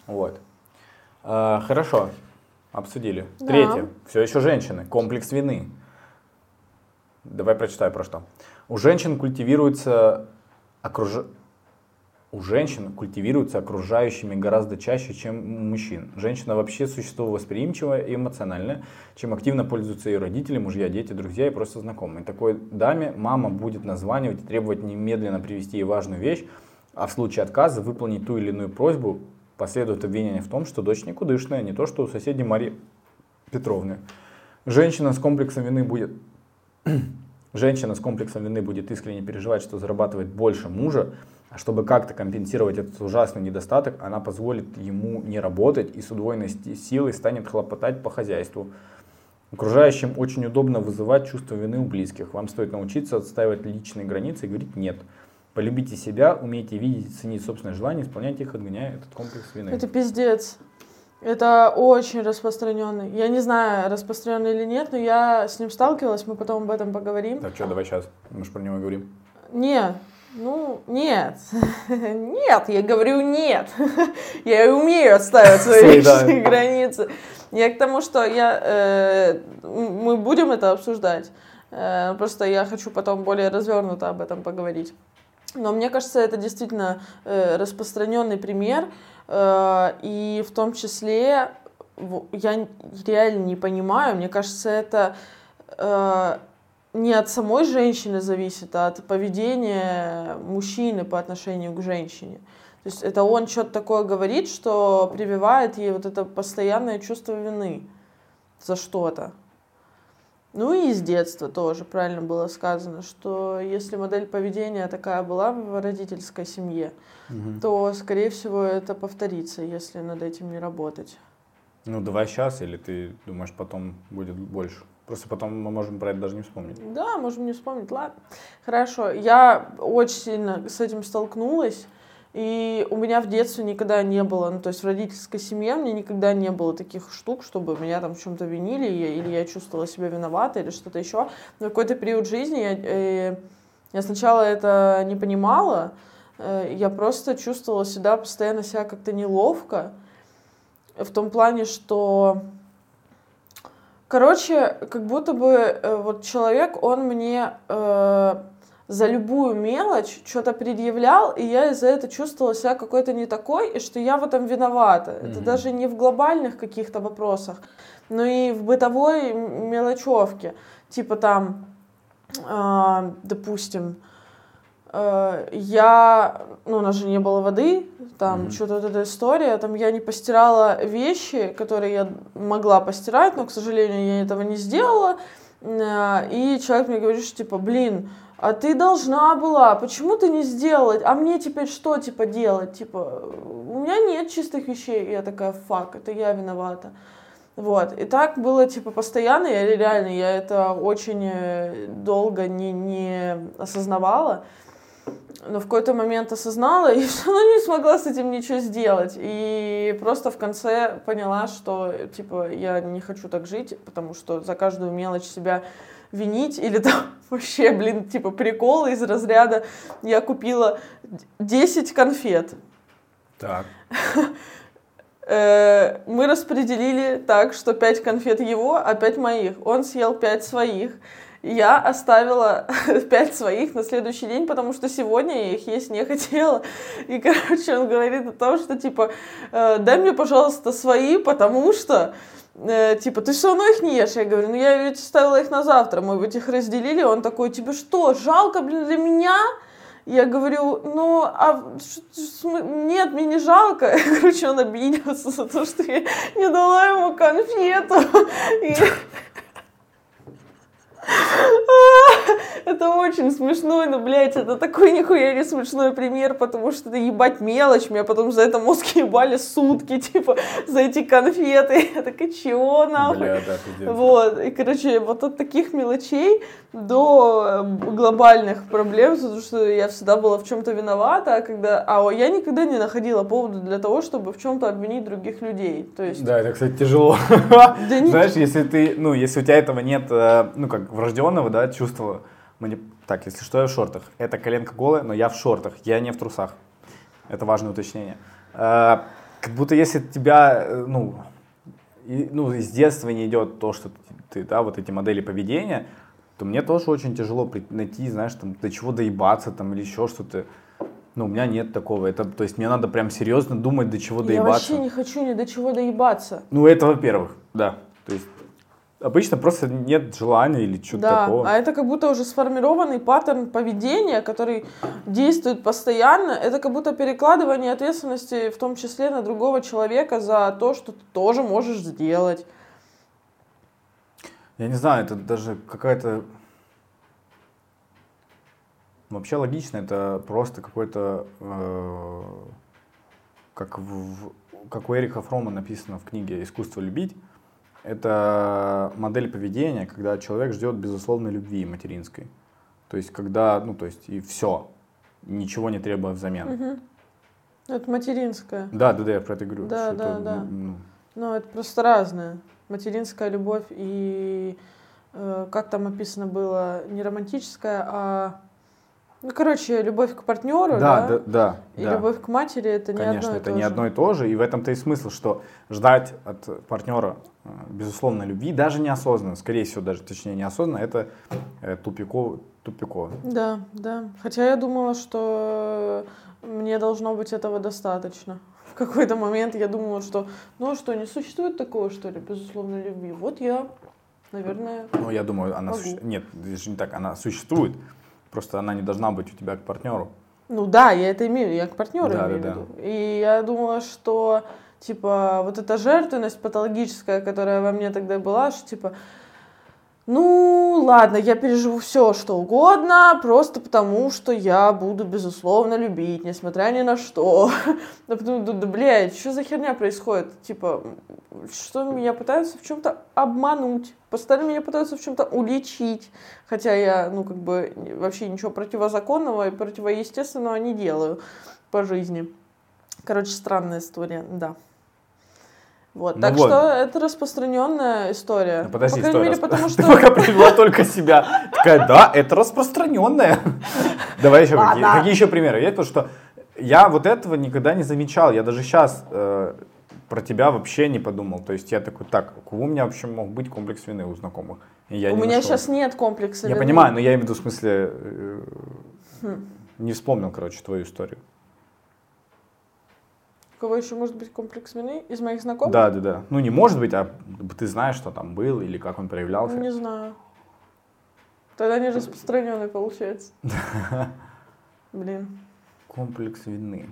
Вот. А, хорошо. Обсудили.
Да.
Третье. Все еще женщины. Комплекс вины. Давай прочитай про что. У женщин культивируется окруж... У женщин культивируется окружающими гораздо чаще, чем у мужчин. Женщина вообще существо восприимчивое и эмоциональное, чем активно пользуются ее родители, мужья, дети, друзья и просто знакомые. Такой даме мама будет названивать и требовать немедленно привести ей важную вещь, а в случае отказа выполнить ту или иную просьбу последует обвинение в том, что дочь никудышная, не то что у соседей Марии Петровны. Женщина с комплексом вины будет Женщина с комплексом вины будет искренне переживать, что зарабатывает больше мужа, а чтобы как-то компенсировать этот ужасный недостаток, она позволит ему не работать и с удвоенной силой станет хлопотать по хозяйству. Окружающим очень удобно вызывать чувство вины у близких. Вам стоит научиться отстаивать личные границы и говорить «нет». Полюбите себя, умейте видеть и ценить собственные желания, исполняйте их, отгоняя этот комплекс вины.
Это пиздец. Это очень распространенный. Я не знаю, распространенный или нет, но я с ним сталкивалась, мы потом об этом поговорим.
Так что, давай сейчас, мы же про него говорим.
Нет, ну, нет. Нет, я говорю нет. Я умею отстаивать свои личные границы. Я к тому, что я, э, мы будем это обсуждать. Э, просто я хочу потом более развернуто об этом поговорить. Но мне кажется, это действительно э, распространенный пример. Э, и в том числе я реально не понимаю, мне кажется, это э, не от самой женщины зависит, а от поведения мужчины по отношению к женщине. То есть это он что-то такое говорит, что прививает ей вот это постоянное чувство вины за что-то. Ну и из детства тоже правильно было сказано, что если модель поведения такая была в родительской семье, угу. то, скорее всего, это повторится, если над этим не работать.
Ну, давай сейчас, или ты думаешь, потом будет больше? Просто потом мы можем про это даже не вспомнить.
Да, можем не вспомнить. Ладно. Хорошо. Я очень сильно с этим столкнулась. И у меня в детстве никогда не было, ну, то есть в родительской семье мне никогда не было таких штук, чтобы меня там в чем-то винили, или я чувствовала себя виноватой, или что-то еще. Но в какой-то период жизни я, э, я сначала это не понимала, э, я просто чувствовала себя постоянно себя как-то неловко, в том плане, что Короче, как будто бы э, вот человек, он мне за любую мелочь что-то предъявлял, и я из-за этого чувствовала себя какой-то не такой, и что я в этом виновата. Mm-hmm. Это даже не в глобальных каких-то вопросах, но и в бытовой мелочевке. Типа там, э, допустим, э, я, ну, у нас же не было воды, там mm-hmm. что-то вот эта история, там я не постирала вещи, которые я могла постирать, но, к сожалению, я этого не сделала. Э, и человек мне говорит, что типа, блин, а ты должна была, почему ты не сделала? А мне теперь что, типа, делать? Типа, у меня нет чистых вещей. И я такая, фак, это я виновата. Вот. И так было, типа, постоянно, я реально, я это очень э, долго не, не осознавала но в какой-то момент осознала и все равно не смогла с этим ничего сделать. И просто в конце поняла, что, типа, я не хочу так жить, потому что за каждую мелочь себя винить или там вообще, блин, типа прикол из разряда я купила 10 конфет.
Так.
Э, мы распределили так, что 5 конфет его, а 5 моих. Он съел 5 своих я оставила пять своих на следующий день, потому что сегодня я их есть не хотела. И, короче, он говорит о том, что, типа, «Э, дай мне, пожалуйста, свои, потому что, э, типа, ты все равно их не ешь. Я говорю, ну я ведь оставила их на завтра, мы ведь их разделили. Он такой, тебе что, жалко, блин, для меня? Я говорю, ну, а нет, мне не жалко. Короче, он обиделся за то, что я не дала ему конфету. Это очень смешной, но, блядь, это такой нихуя не смешной пример, потому что это ебать мелочь, меня потом за это мозг ебали сутки, типа, за эти конфеты. Я такая, чего нахуй? Бля, да, вот, и, короче, вот от таких мелочей до э, глобальных проблем, потому что я всегда была в чем-то виновата, а когда... А я никогда не находила повода для того, чтобы в чем-то обвинить других людей. То есть...
Да, это, кстати, тяжело. Знаешь, если ты, ну, если у тебя этого нет, э, ну, как врожденного, да, чувства, так, если что, я в шортах. Это коленка голая, но я в шортах, я не в трусах. Это важное уточнение. Э, как будто если тебя, ну, и, ну, из детства не идет то, что ты, да, вот эти модели поведения, то мне тоже очень тяжело найти, знаешь, там, до чего доебаться там или еще что-то. Ну, у меня нет такого. Это, то есть мне надо прям серьезно думать, до чего доебаться.
Я вообще не хочу ни до чего доебаться.
Ну, это во-первых, да. То есть Обычно просто нет желания или что-то
да,
такого.
а это как будто уже сформированный паттерн поведения, который действует постоянно. Это как будто перекладывание ответственности, в том числе на другого человека, за то, что ты тоже можешь сделать.
Я не знаю, это даже какая-то... Вообще логично, это просто какой-то... Э, как, в, как у Эрика Фрома написано в книге «Искусство любить», это модель поведения, когда человек ждет безусловной любви материнской. То есть, когда, ну, то есть, и все, ничего не требуя взамен.
Угу. Это материнская.
Да, да, да, я про это говорю.
Да, да, это, да. Ну, ну, это просто разное. Материнская любовь и, э, как там описано было, не романтическая, а ну, короче, любовь к партнеру,
да, да, да,
и
да.
любовь к матери это не
Конечно,
одно и
это
то
не
же.
одно и то же, и в этом-то и смысл, что ждать от партнера э, безусловно любви, даже неосознанно, скорее всего, даже точнее неосознанно, это э, тупиково, тупиково.
Да, да. Хотя я думала, что мне должно быть этого достаточно. В какой-то момент я думала, что, ну а что, не существует такого, что ли, безусловной любви. Вот я, наверное.
Ну, я думаю, она суще... нет, даже не так, она существует. Просто она не должна быть у тебя к партнеру.
Ну да, я это имею, я к партнеру
да,
имею
да,
в виду. Да. И я думала, что типа вот эта жертвенность патологическая, которая во мне тогда была, что типа ну, ладно, я переживу все, что угодно, просто потому, что я буду, безусловно, любить, несмотря ни на что. Да, блядь, что за херня происходит? Типа, что меня пытаются в чем-то обмануть, постоянно меня пытаются в чем-то уличить, хотя я, ну, как бы, вообще ничего противозаконного и противоестественного не делаю по жизни. Короче, странная история, да. Вот, ну так вот. что это распространенная история.
Ну, подожди, По крайней мере, потому что... Ты пока привела только себя. Такая, да, это распространенная. Давай еще какие, какие еще примеры есть? Потому что я вот этого никогда не замечал. Я даже сейчас э, про тебя вообще не подумал. То есть я такой, так, у меня вообще мог быть комплекс вины у знакомых?
И я у меня нашел. сейчас нет комплекса
Я
вины.
понимаю, но я имею в виду в смысле... Э, хм. Не вспомнил, короче, твою историю.
У кого еще может быть комплекс вины? Из моих знакомых?
Да, да, да. Ну, не может быть, а ты знаешь, что там был или как он проявлялся?
Не знаю. Тогда не распространенный получается. Блин.
Комплекс вины.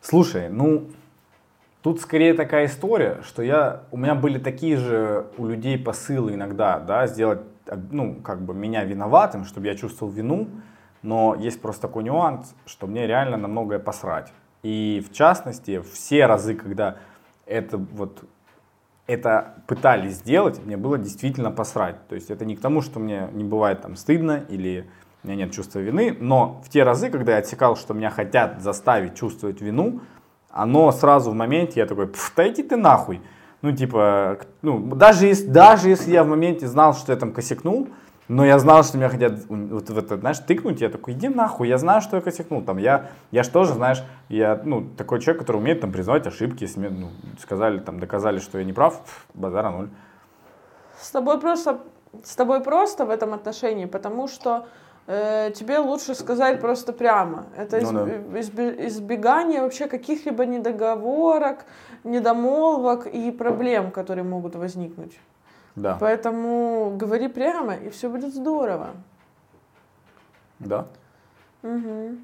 Слушай, ну, тут скорее такая история, что я, у меня были такие же у людей посылы иногда, да, сделать, ну, как бы меня виноватым, чтобы я чувствовал вину, но есть просто такой нюанс, что мне реально на многое посрать. И в частности, все разы, когда это вот это пытались сделать, мне было действительно посрать. То есть это не к тому, что мне не бывает там стыдно или у меня нет чувства вины, но в те разы, когда я отсекал, что меня хотят заставить чувствовать вину, оно сразу в моменте, я такой, да иди ты нахуй. Ну, типа, ну, даже, если, даже если я в моменте знал, что я там косякнул, но я знал, что меня хотят вот в это, знаешь, тыкнуть. Я такой, иди нахуй, я знаю, что я косякнул. Там, я, я же тоже, знаешь, я, ну, такой человек, который умеет там признавать ошибки. Мне ну, сказали, там, доказали, что я не прав, базара ноль.
С тобой просто, с тобой просто в этом отношении, потому что э, тебе лучше сказать просто прямо. Это ну, да. избегание вообще каких-либо недоговорок, недомолвок и проблем, которые могут возникнуть.
Да.
Поэтому говори прямо, и все будет здорово.
Да.
Угу.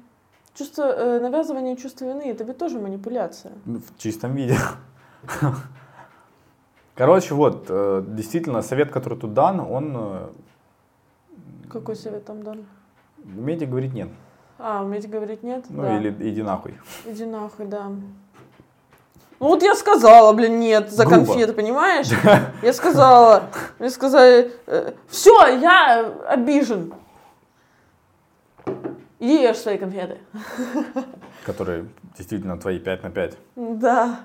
Чувство, э, навязывание чувства вины это ведь тоже манипуляция.
Ну, в чистом виде. Короче, вот, э, действительно, совет, который тут дан, он... Э,
Какой совет там дан?
Умейте говорить нет.
А, умейте говорить нет?
Ну да. или иди нахуй.
Иди нахуй, да. Ну вот я сказала, блин, нет за Грубо. конфеты, понимаешь? Я сказала, мне сказали, э, все, я обижен. Иди ешь свои конфеты.
Которые действительно твои 5 на 5.
Да.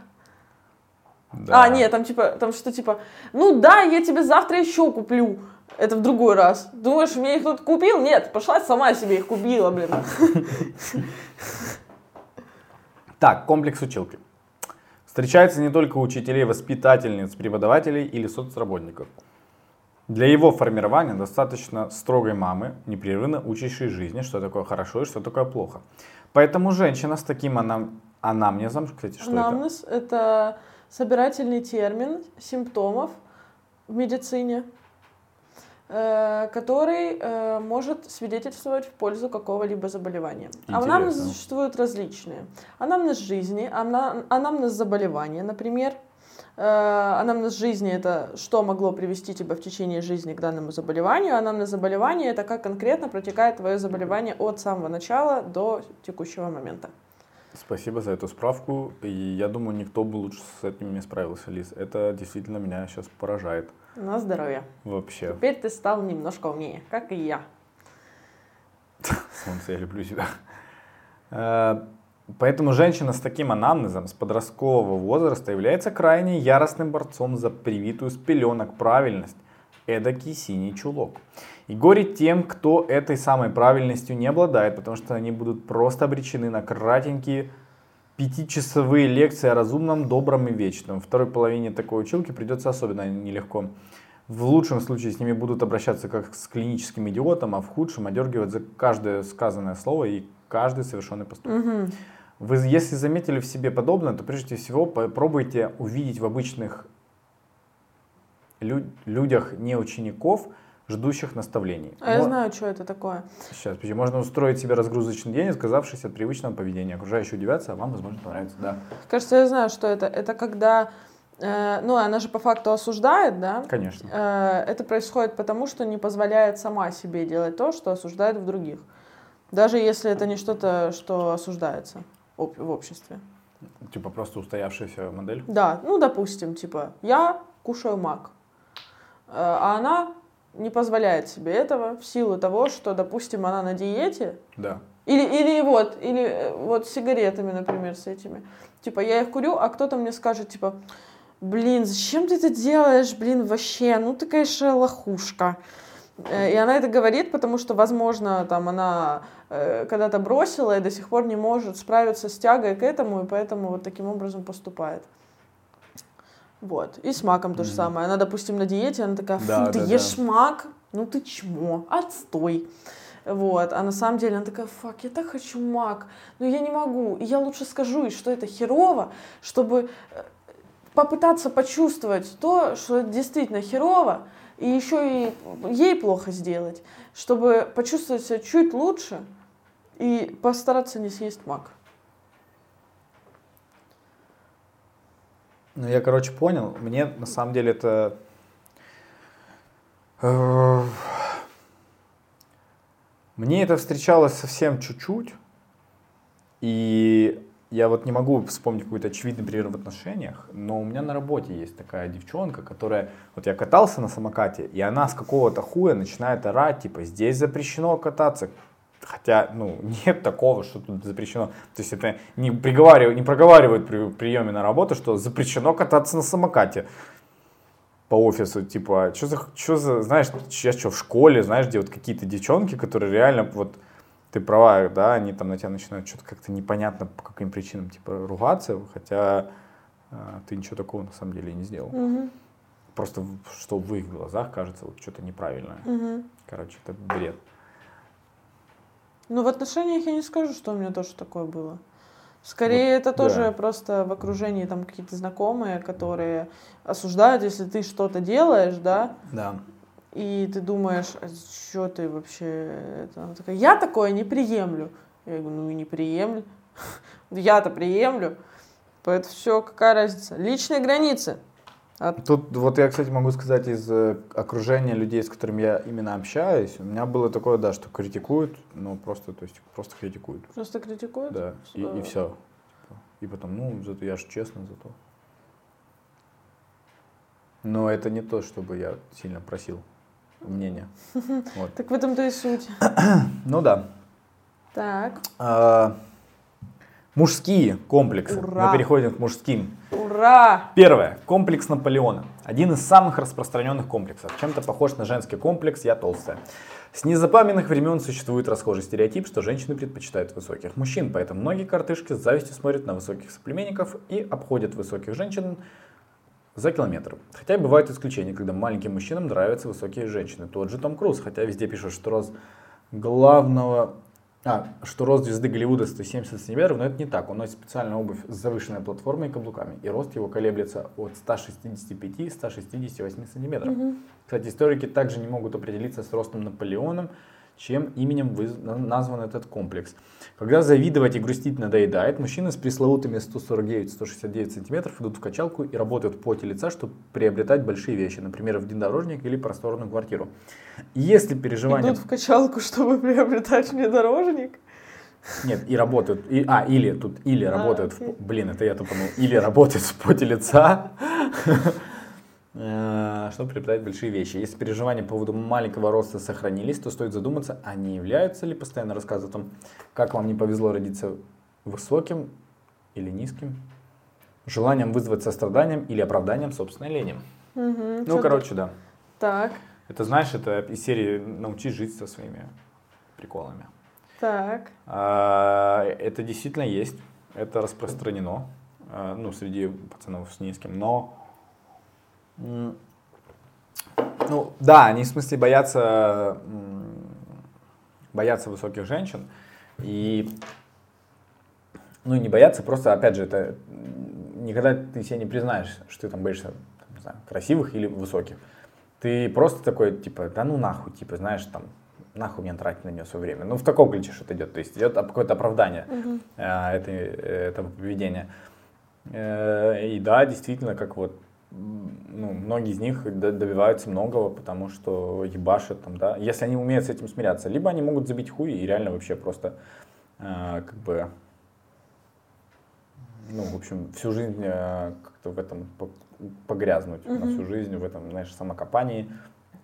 да. А, нет, там типа, там что типа, ну да, я тебе завтра еще куплю. Это в другой раз. Думаешь, мне их кто-то купил? Нет, пошла сама себе их купила, блин.
Так, комплекс училки. Встречается не только у учителей, воспитательниц, преподавателей или соцработников. Для его формирования достаточно строгой мамы, непрерывно учащей жизни, что такое хорошо и что такое плохо. Поэтому женщина с таким анам... анамнезом, кстати, что
Анамнез – это собирательный термин симптомов в медицине, который э, может свидетельствовать в пользу какого-либо заболевания. А анамнезы
Интересно.
существуют различные. Анамнез жизни, ана- анамнез заболевания, например. Э, Анамнез жизни – это что могло привести тебя в течение жизни к данному заболеванию. Анамнез заболевания – это как конкретно протекает твое заболевание от самого начала до текущего момента.
Спасибо за эту справку. И я думаю, никто бы лучше с этим не справился, Лиз. Это действительно меня сейчас поражает.
На здоровье.
Вообще.
Теперь ты стал немножко умнее, как и я.
Солнце, я люблю тебя. Э, Поэтому женщина с таким анамнезом с подросткового возраста является крайне яростным борцом за привитую с пеленок правильность, эдакий синий чулок. И горе тем, кто этой самой правильностью не обладает, потому что они будут просто обречены на кратенькие пятичасовые лекции о разумном, добром и вечном. Второй половине такой училки придется особенно нелегко. В лучшем случае с ними будут обращаться как с клиническим идиотом, а в худшем одергивать за каждое сказанное слово и каждый совершенный поступок.
Мгм.
Вы, если заметили в себе подобное, то прежде всего попробуйте увидеть в обычных лю- людях не учеников, ждущих наставлений.
А я
Мо-
знаю, что это такое.
Сейчас, подожди, можно устроить себе разгрузочный день, отказавшись от привычного поведения. Окружающие удивятся, а вам, возможно, понравится. Да,
Кажется, я знаю, что это. Это когда, э, ну, она же по факту осуждает, да?
конечно.
Э, это происходит потому, что не позволяет сама себе делать то, что осуждает в других. Даже если это не что-то, что осуждается об- в обществе.
Типа просто устоявшаяся модель.
Да, ну, допустим, типа, я кушаю мак, э, а она не позволяет себе этого в силу того, что, допустим, она на диете,
Да.
Или, или вот, или э, вот с сигаретами, например, с этими. Типа, я их курю, а кто-то мне скажет, типа, блин, зачем ты это делаешь, блин, вообще, ну ты, конечно, лохушка. Э, И она это говорит, потому что, возможно, там она э, когда-то бросила и до сих пор не может справиться с тягой к этому, и поэтому вот таким образом поступает. Вот. И с маком то же самое. Она, допустим, на диете, она такая, фу,
Да,
ты
да,
ешь
да.
мак, ну ты чмо, отстой. Вот, а на самом деле она такая, фак, я так хочу мак, но я не могу. И я лучше скажу ей, что это херово, чтобы э, попытаться почувствовать то, что это действительно херово, и еще и ей плохо сделать, чтобы почувствовать себя чуть лучше и постараться не съесть мак.
Ну, я, короче, понял. Мне, на самом деле, это... э, Мне это встречалось совсем чуть-чуть. И я вот не могу вспомнить какой-то очевидный пример в отношениях, но у меня на работе есть такая девчонка, которая... Вот я катался на самокате, и она с какого-то хуя начинает орать, типа, здесь запрещено кататься. Хотя, ну, нет такого, что тут запрещено. То есть это не, приговаривают, не проговаривают при приеме на работу, что запрещено кататься на самокате по офису, типа, что за, что за, знаешь, я что, в школе, знаешь, где вот какие-то девчонки, которые реально, вот, ты права, да, они там на тебя начинают что-то как-то непонятно по каким причинам, типа, ругаться, хотя а, ты ничего такого на самом деле не сделал.
Мгм,
Просто, что в их глазах кажется вот что-то неправильное.
мгм.
Короче, это бред.
Ну, в отношениях я не скажу, что у меня тоже такое было. Скорее, это
да.
тоже просто в окружении там какие-то знакомые, которые осуждают, если ты что-то делаешь, да,
Да.
и ты думаешь, а что ты вообще... Это? Она такая, я такое не приемлю. Я говорю, ну и не приемлю. Я-то приемлю. Поэтому все, какая разница? Личные границы.
Тут вот я, кстати, могу сказать из э, окружения людей, с которыми я именно общаюсь, у меня было такое, да, что критикуют, ну просто, то есть просто критикуют,
Просто критикуют.
да, и,
Э,
все. И потом, ну, зато я же честно зато. Но это не то, чтобы я сильно просил мнения. Вот.
Так в этом-то и суть.
Ну да.
Так,
А, Мужские комплексы.
Ура!
Мы переходим к мужским.
ура!
Первое. Комплекс Наполеона. Один из самых распространенных комплексов. Чем-то похож на женский комплекс «я толстая». С незапамятных времен существует расхожий стереотип, что женщины предпочитают высоких мужчин, поэтому многие картышки с завистью смотрят на высоких соплеменников и обходят высоких женщин за километр. Хотя бывают исключения, когда маленьким мужчинам нравятся высокие женщины. Тот же Том Круз, хотя везде пишут, что рост главного а, что рост звезды Голливуда 170 сантиметров, но это не так. Он носит специальную обувь с завышенной платформой и каблуками. И рост его колеблется от 165-168 сантиметров. Угу. Кстати, историки также не могут определиться с ростом Наполеоном, чем именем назван этот комплекс. Когда завидовать и грустить надоедает, мужчины с пресловутыми 149-169 сантиметров идут в качалку и работают в поте лица, чтобы приобретать большие вещи, например, внедорожник или просторную квартиру. Если переживания...
Идут в качалку, чтобы приобретать внедорожник?
Нет, и работают, и, а, или тут, или а, работают, окей. в, блин, это я тупанул, или работают в поте лица, э, чтобы приобретать большие вещи. Если переживания по поводу маленького роста сохранились, то стоит задуматься, а не являются ли постоянно рассказы о том, как вам не повезло родиться высоким или низким, желанием вызвать состраданием или оправданием собственной лени. Угу, ну, короче, да.
Так.
Это, знаешь, это из серии «Научись жить со своими приколами».
Так.
А, это действительно есть, это распространено, а, ну, среди пацанов с низким, но, ну, да, они в смысле боятся, боятся высоких женщин, и, ну, не боятся, просто, опять же, это никогда ты себе не признаешь, что ты там боишься, не знаю, красивых или высоких ты просто такой, типа, да ну нахуй, типа, знаешь, там, нахуй мне тратить на нее свое время. Ну, в таком ключе что-то идет, то есть идет какое-то оправдание uh-huh. э, этой, этого поведения. Э, и да, действительно, как вот, ну, многие из них добиваются многого, потому что ебашат там, да, если они умеют с этим смиряться, либо они могут забить хуй и реально вообще просто, э, как бы, ну, в общем, всю жизнь э, как-то в этом погрязнуть mm-hmm. на всю жизнь в этом, знаешь, самокопании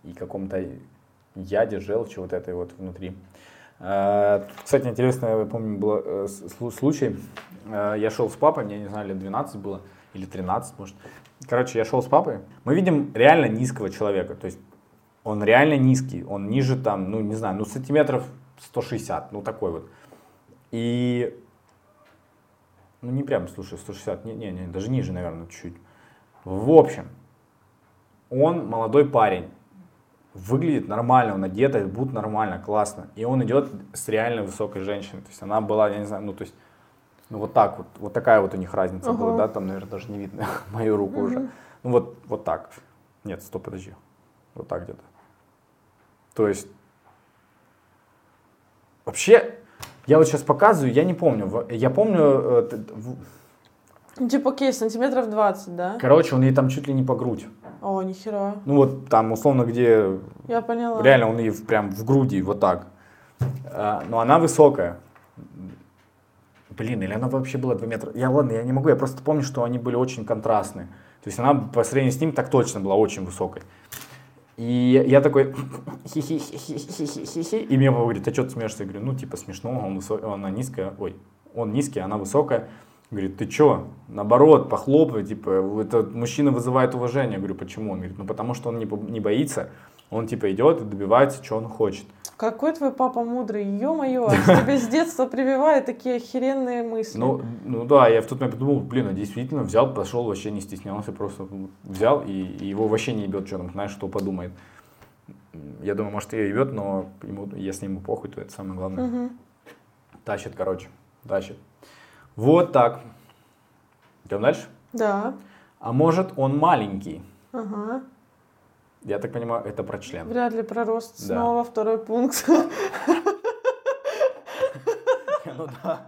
и каком-то яде, желчи вот этой вот внутри. Э, кстати, интересно, я помню, был э, случай, я шел с папой, мне, не знаю, лет 12 было, или 13, может. Короче, я шел с папой, мы видим реально низкого человека, то есть он реально низкий, он ниже там, ну, не знаю, ну, сантиметров 160, ну, такой вот. И ну, не прям, слушай, 160, не, не, не, даже ниже, наверное, чуть-чуть. В общем, он молодой парень, выглядит нормально, он одет, будет нормально, классно. И он идет с реально высокой женщиной. То есть она была, я не знаю, ну то есть, ну вот так вот, вот такая вот у них разница uh-huh. была, да, там, наверное, даже не видно мою руку uh-huh. уже. Ну вот, вот так. Нет, стоп, подожди. Вот так где-то. То есть, вообще, я вот сейчас показываю, я не помню. Я помню... Э,
ну, типа, окей, сантиметров 20, да?
Короче, он ей там чуть ли не по грудь.
О, нихера.
Ну вот там, условно, где...
Я поняла.
Реально, он ей прям в груди, вот так. А, но она высокая. Блин, или она вообще была 2 метра? Я, ладно, я не могу, я просто помню, что они были очень контрастные. То есть она по сравнению с ним так точно была очень высокой. И я такой. И мне папа говорит, а что ты смеешься? Я говорю, ну, типа, смешно, он высок... она низкая, ой, он низкий, она высокая. Говорит, ты что? Наоборот, похлопай, типа, это мужчина вызывает уважение. Я говорю, почему? Он говорит, ну, потому что он не, не боится, он, типа, идет и добивается, что он хочет.
Какой твой папа мудрый, ё-моё, тебе с детства прививают такие охеренные мысли.
Ну, ну да, я в тот момент подумал, блин, а действительно взял, пошел, вообще не стеснялся, просто взял, и, и его вообще не ебет, что там, знаешь, что подумает. Я думаю, может, ее ебет, но ему, если ему похуй, то это самое главное. Угу. Тащит, короче, тащит. Вот так. Идем дальше?
Да.
А может, он маленький? Ага. Я так понимаю, это про член.
Вряд ли про рост. Да. Снова второй пункт. Ну да.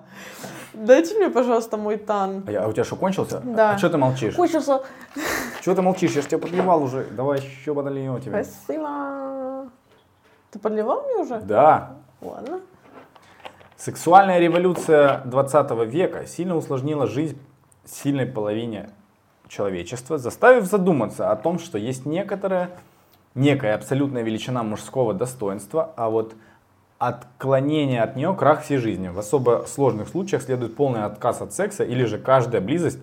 Дайте мне, пожалуйста, мой тан.
А, я, а у тебя что, кончился?
Да.
А что ты молчишь?
Кончился.
Что ты молчишь? Я же тебя подливал уже. Давай еще подольем тебе.
Спасибо. Ты подливал мне уже?
Да.
Ладно.
Сексуальная революция 20 века сильно усложнила жизнь сильной половине человечества, заставив задуматься о том, что есть некоторая, некая абсолютная величина мужского достоинства, а вот отклонение от нее крах всей жизни. В особо сложных случаях следует полный отказ от секса или же каждая близость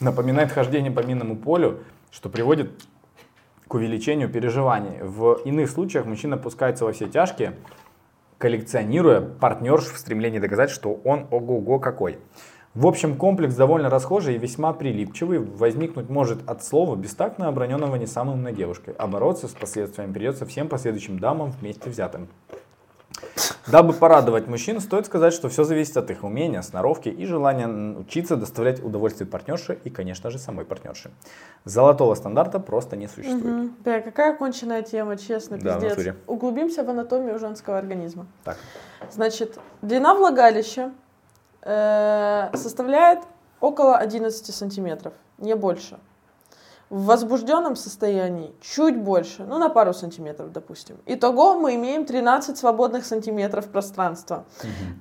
напоминает хождение по минному полю, что приводит к увеличению переживаний. В иных случаях мужчина пускается во все тяжкие, коллекционируя партнерш в стремлении доказать, что он ого-го какой. В общем, комплекс довольно расхожий и весьма прилипчивый. Возникнуть может от слова бестактно оброненного не самым на девушкой. А бороться с последствиями придется всем последующим дамам вместе взятым. Дабы порадовать мужчин, стоит сказать, что все зависит от их умения, сноровки и желания учиться доставлять удовольствие партнерше и, конечно же, самой партнерше. Золотого стандарта просто не существует.
Угу. Бля, какая конченная тема, честно,
Да,
пиздец.
натуре.
Углубимся в анатомию женского организма.
Так.
Значит, длина влагалища составляет около 11 сантиметров, не больше. В возбужденном состоянии чуть больше, ну на пару сантиметров, допустим. Итого мы имеем 13 свободных сантиметров пространства.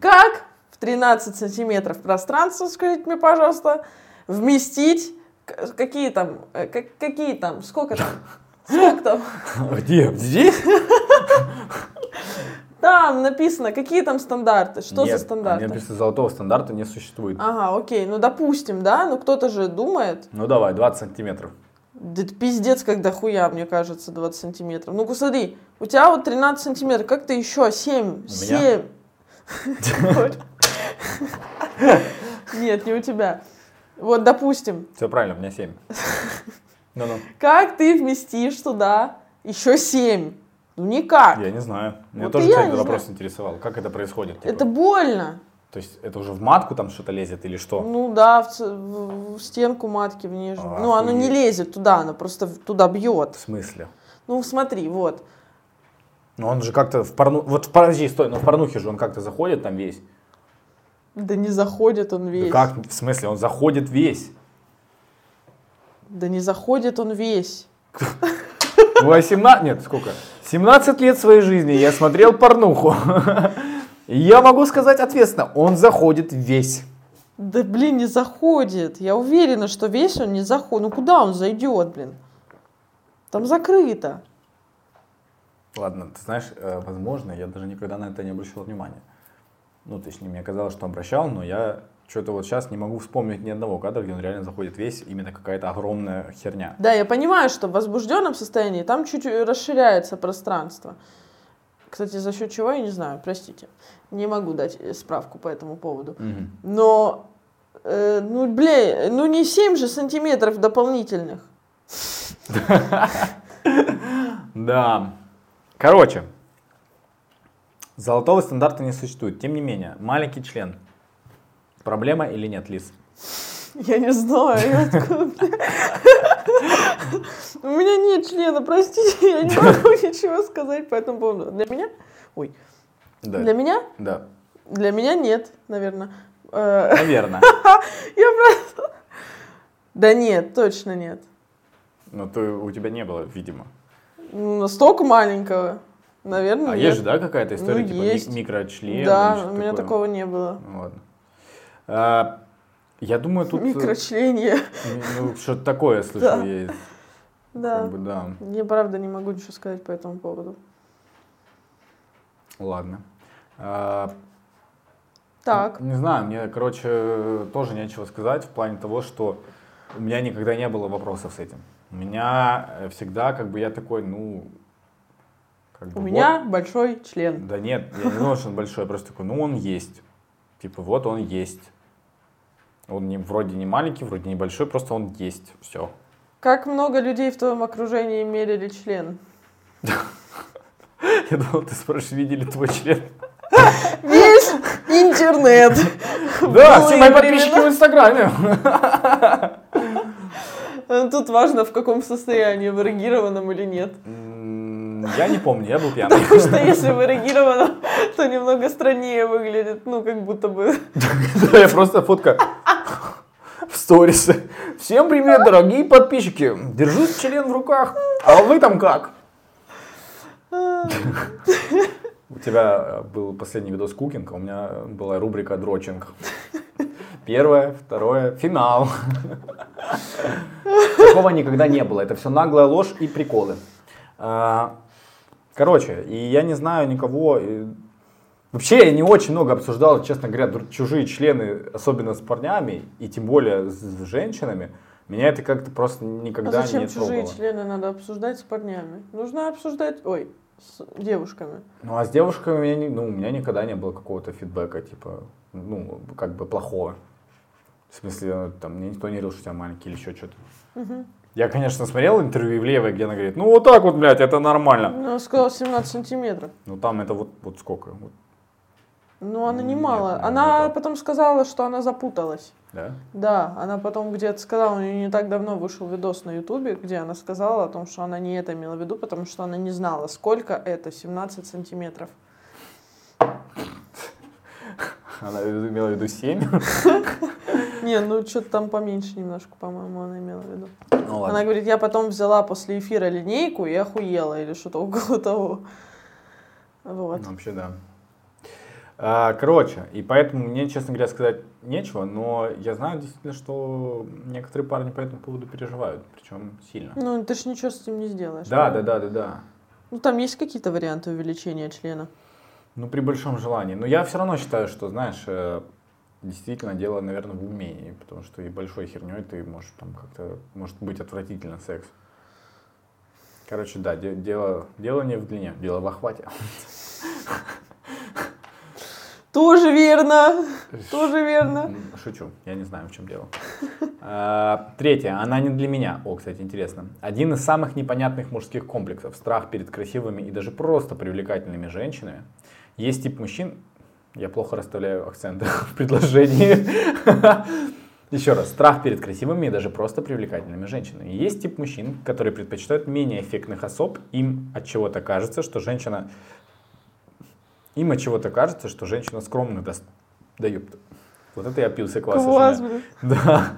Как в 13 сантиметров пространства, скажите мне, пожалуйста, вместить какие там, э, как- какие там, сколько там, сколько там?
Где? Здесь?
Там написано, какие там стандарты, что
Нет,
за стандарты.
Мне написано, золотого стандарта не существует.
Ага, окей, ну допустим, да, ну кто-то же думает,
Ну давай, 20 сантиметров.
да это пиздец, когда хуя, мне кажется, 20 сантиметров. Ну-ка смотри, у тебя вот 13 сантиметров, как ты еще 7, 7. Нет, не у тебя. Вот, допустим,
Все правильно, у меня 7. Ну-ну.
как ты вместишь туда еще 7? Ну никак.
Я не знаю. Меня
Вот
тоже, кстати,
не
вопрос
знаю.
интересовал. Как это происходит? типа?
Это больно.
То есть это уже в матку там что-то лезет или что?
Ну да, в, в- в стенку матки в нижнюю. Ну оно не
Охуеть.
лезет туда, оно просто туда бьет.
В смысле?
Ну смотри, вот.
Ну он же как-то в порну... Вот в подожди, стой, ну в порнухе же он как-то заходит там весь.
Да не заходит он
Да
весь.
как? В смысле? Он заходит весь.
Да не заходит он весь.
18... Нет, сколько? 17 лет своей жизни я смотрел порнуху. Я могу сказать ответственно, он заходит весь.
Да блин, не заходит. Я уверена, что весь он не заходит. Ну куда он зайдет, блин? Там закрыто.
Ладно, ты знаешь, э, возможно, я даже никогда на это не обращал внимания. Ну, точнее, мне казалось, что обращал, но я что-то вот сейчас не могу вспомнить ни одного кадра, где он реально заходит весь, именно какая-то огромная херня.
Да, я понимаю, что в возбужденном состоянии там чуть расширяется пространство. Кстати, за счет чего, я не знаю, простите. Не могу дать э, справку по этому поводу.
Мгм.
Но, э, ну, бля, ну не 7 же сантиметров дополнительных.
Да. Короче, золотого стандарта не существует. Тем не менее, маленький член. Проблема или нет, Лиз?
Я не знаю. я бля. У меня нет члена, простите, я не могу ничего сказать по этому поводу. Для меня? Ой.
Да.
Для меня?
Да.
Для меня нет, наверное. Э,
Наверное.
Я просто... Да нет, точно нет.
Но ты, у тебя не было, видимо.
Ну, Настолько маленького. Наверное,
А
нет.
есть же, да, какая-то история,
Ну,
типа
есть.
микрочлен?
Да, у меня
такое?
такого не было.
Ну, ладно. А, я думаю, тут... э,
Микрочленье.
Ну, что-то такое, слышу,
Да.
есть.
Да.
Как бы, да.
Я правда не могу ничего сказать по этому поводу.
Ладно. А,
Так.
Не знаю, мне, короче, тоже нечего сказать в плане того, что у меня никогда не было вопросов с этим. У меня э, всегда, как бы, я такой, ну... Как бы,
У
вот.
меня большой член.
Да нет, я не думал, что он большой, я просто такой, ну, он есть. Типа, вот он есть. Он не, вроде не маленький, вроде не большой, просто он есть. Все.
Как много людей в твоем окружении мерили член?
Я думал, ты спрашиваешь, видели твой член?
Весь интернет.
Да, все мои подписчики в Инстаграме.
Тут важно, в каком состоянии, в эрегированном или нет.
Я не помню, я был пьяный.
Потому что если в эрегированном, то немного страннее выглядит. Ну, как будто бы...
Да, я просто фотка в сторис. Всем привет, дорогие подписчики. Держу член в руках. А вы там как? У тебя э, был последний видос кукинг, а у меня была рубрика дрочинг. Первое, второе, финал. Такого никогда не было. Это все наглая ложь и приколы. А, Короче, и я не знаю никого. Вообще я не очень много обсуждал, честно говоря, чужие члены, особенно с парнями, и тем более с женщинами. Меня это как-то просто никогда
а зачем
не
чужие
трогало.
члены надо обсуждать с парнями? Нужно обсуждать, ой, с девушками.
Ну, а с девушками у меня, не- ну, у меня никогда не было какого-то фидбэка, типа, ну, как бы плохого. В смысле, там, мне никто не говорил, что у тебя маленький или еще что-то.
Мгм.
Я, конечно, смотрел интервью Ивлеевой, где она говорит, ну, вот так вот, блядь, это нормально.
Ну, она сказала 17 сантиметров.
Ну, там это вот, вот сколько, вот,
Ну, она немало.
наверное,
Она потом сказала, что она запуталась.
да?
Да, она потом где-то сказала, у нее не так давно вышел видос на Ютубе, где она сказала о том, что она не это имела в виду, потому что она не знала, сколько это 17 сантиметров.
Она имела в виду 7.
Не, ну что-то там поменьше немножко, по-моему, она имела в виду.
Ну,
Она говорит, я потом взяла после эфира линейку и охуела, или что-то около того. Вот.
Ну, Вообще, да. А, Короче, и поэтому мне, честно говоря, сказать нечего, но я знаю действительно, что некоторые парни по этому поводу переживают, причем сильно.
Ну, ты ж ничего с этим не сделаешь.
Да, да,
правда?
да, да, да.
Ну, там есть какие-то варианты увеличения члена?
Ну, при большом желании. Но я все равно считаю, что, знаешь, э, действительно дело, наверное, в умении, потому что и большой херней ты можешь там как-то, может быть отвратительно секс. Короче, да, де- дело, дело не в длине, дело в охвате.
Тоже верно, тоже верно.
Шучу, я не знаю, в чем дело. А, Третье, она не для меня. О, кстати, интересно. Один из самых непонятных мужских комплексов, страх перед красивыми и даже просто привлекательными женщинами. Есть тип мужчин, я плохо расставляю акценты в предложении. Еще раз, страх перед красивыми и даже просто привлекательными женщинами. Есть тип мужчин, которые предпочитают менее эффектных особ, им от чего-то кажется, что женщина им от чего-то кажется, что женщина скромных даст. Да ёпта. Вот это я кваса.
Класс, блин.
Да.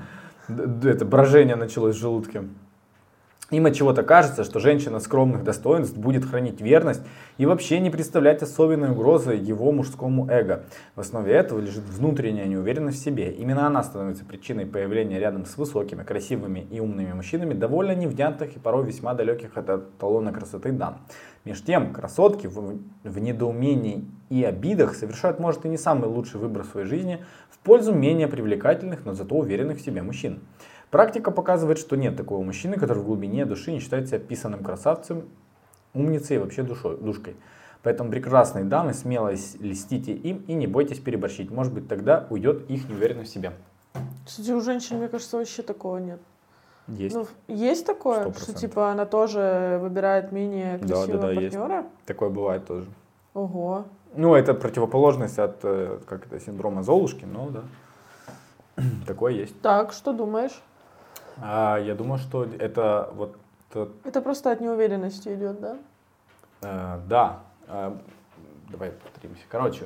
Это брожение началось в желудке. Им от чего-то кажется, что женщина скромных достоинств будет хранить верность и вообще не представлять особенной угрозы его мужскому эго. В основе этого лежит внутренняя неуверенность в себе. Именно она становится причиной появления рядом с высокими, красивыми и умными мужчинами довольно невнятных и порой весьма далеких от эталона красоты дам. Меж тем, красотки в, в недоумении и обидах совершают, может, и не самый лучший выбор в своей жизни в пользу менее привлекательных, но зато уверенных в себе мужчин. Практика показывает, что нет такого мужчины, который в глубине души не считает себя писанным красавцем, умницей и вообще душой, душкой. Поэтому прекрасные дамы, смело льстите им и не бойтесь переборщить. Может быть, тогда уйдет их неуверенность в себе.
Кстати, у женщин, мне кажется, вообще такого нет.
Есть.
Ну, есть такое,
Сто
что
процентов.
типа она тоже выбирает менее
Да, да,
красивого
да, есть.
партнера?
Такое бывает тоже.
Ого.
Ну, это противоположность от э, как это, синдрома Золушки, но да. Такое есть.
Так, что думаешь?
А, я думаю, что это вот
Это просто от неуверенности идет, да?
Э, да, Э, давай повторимся. Короче,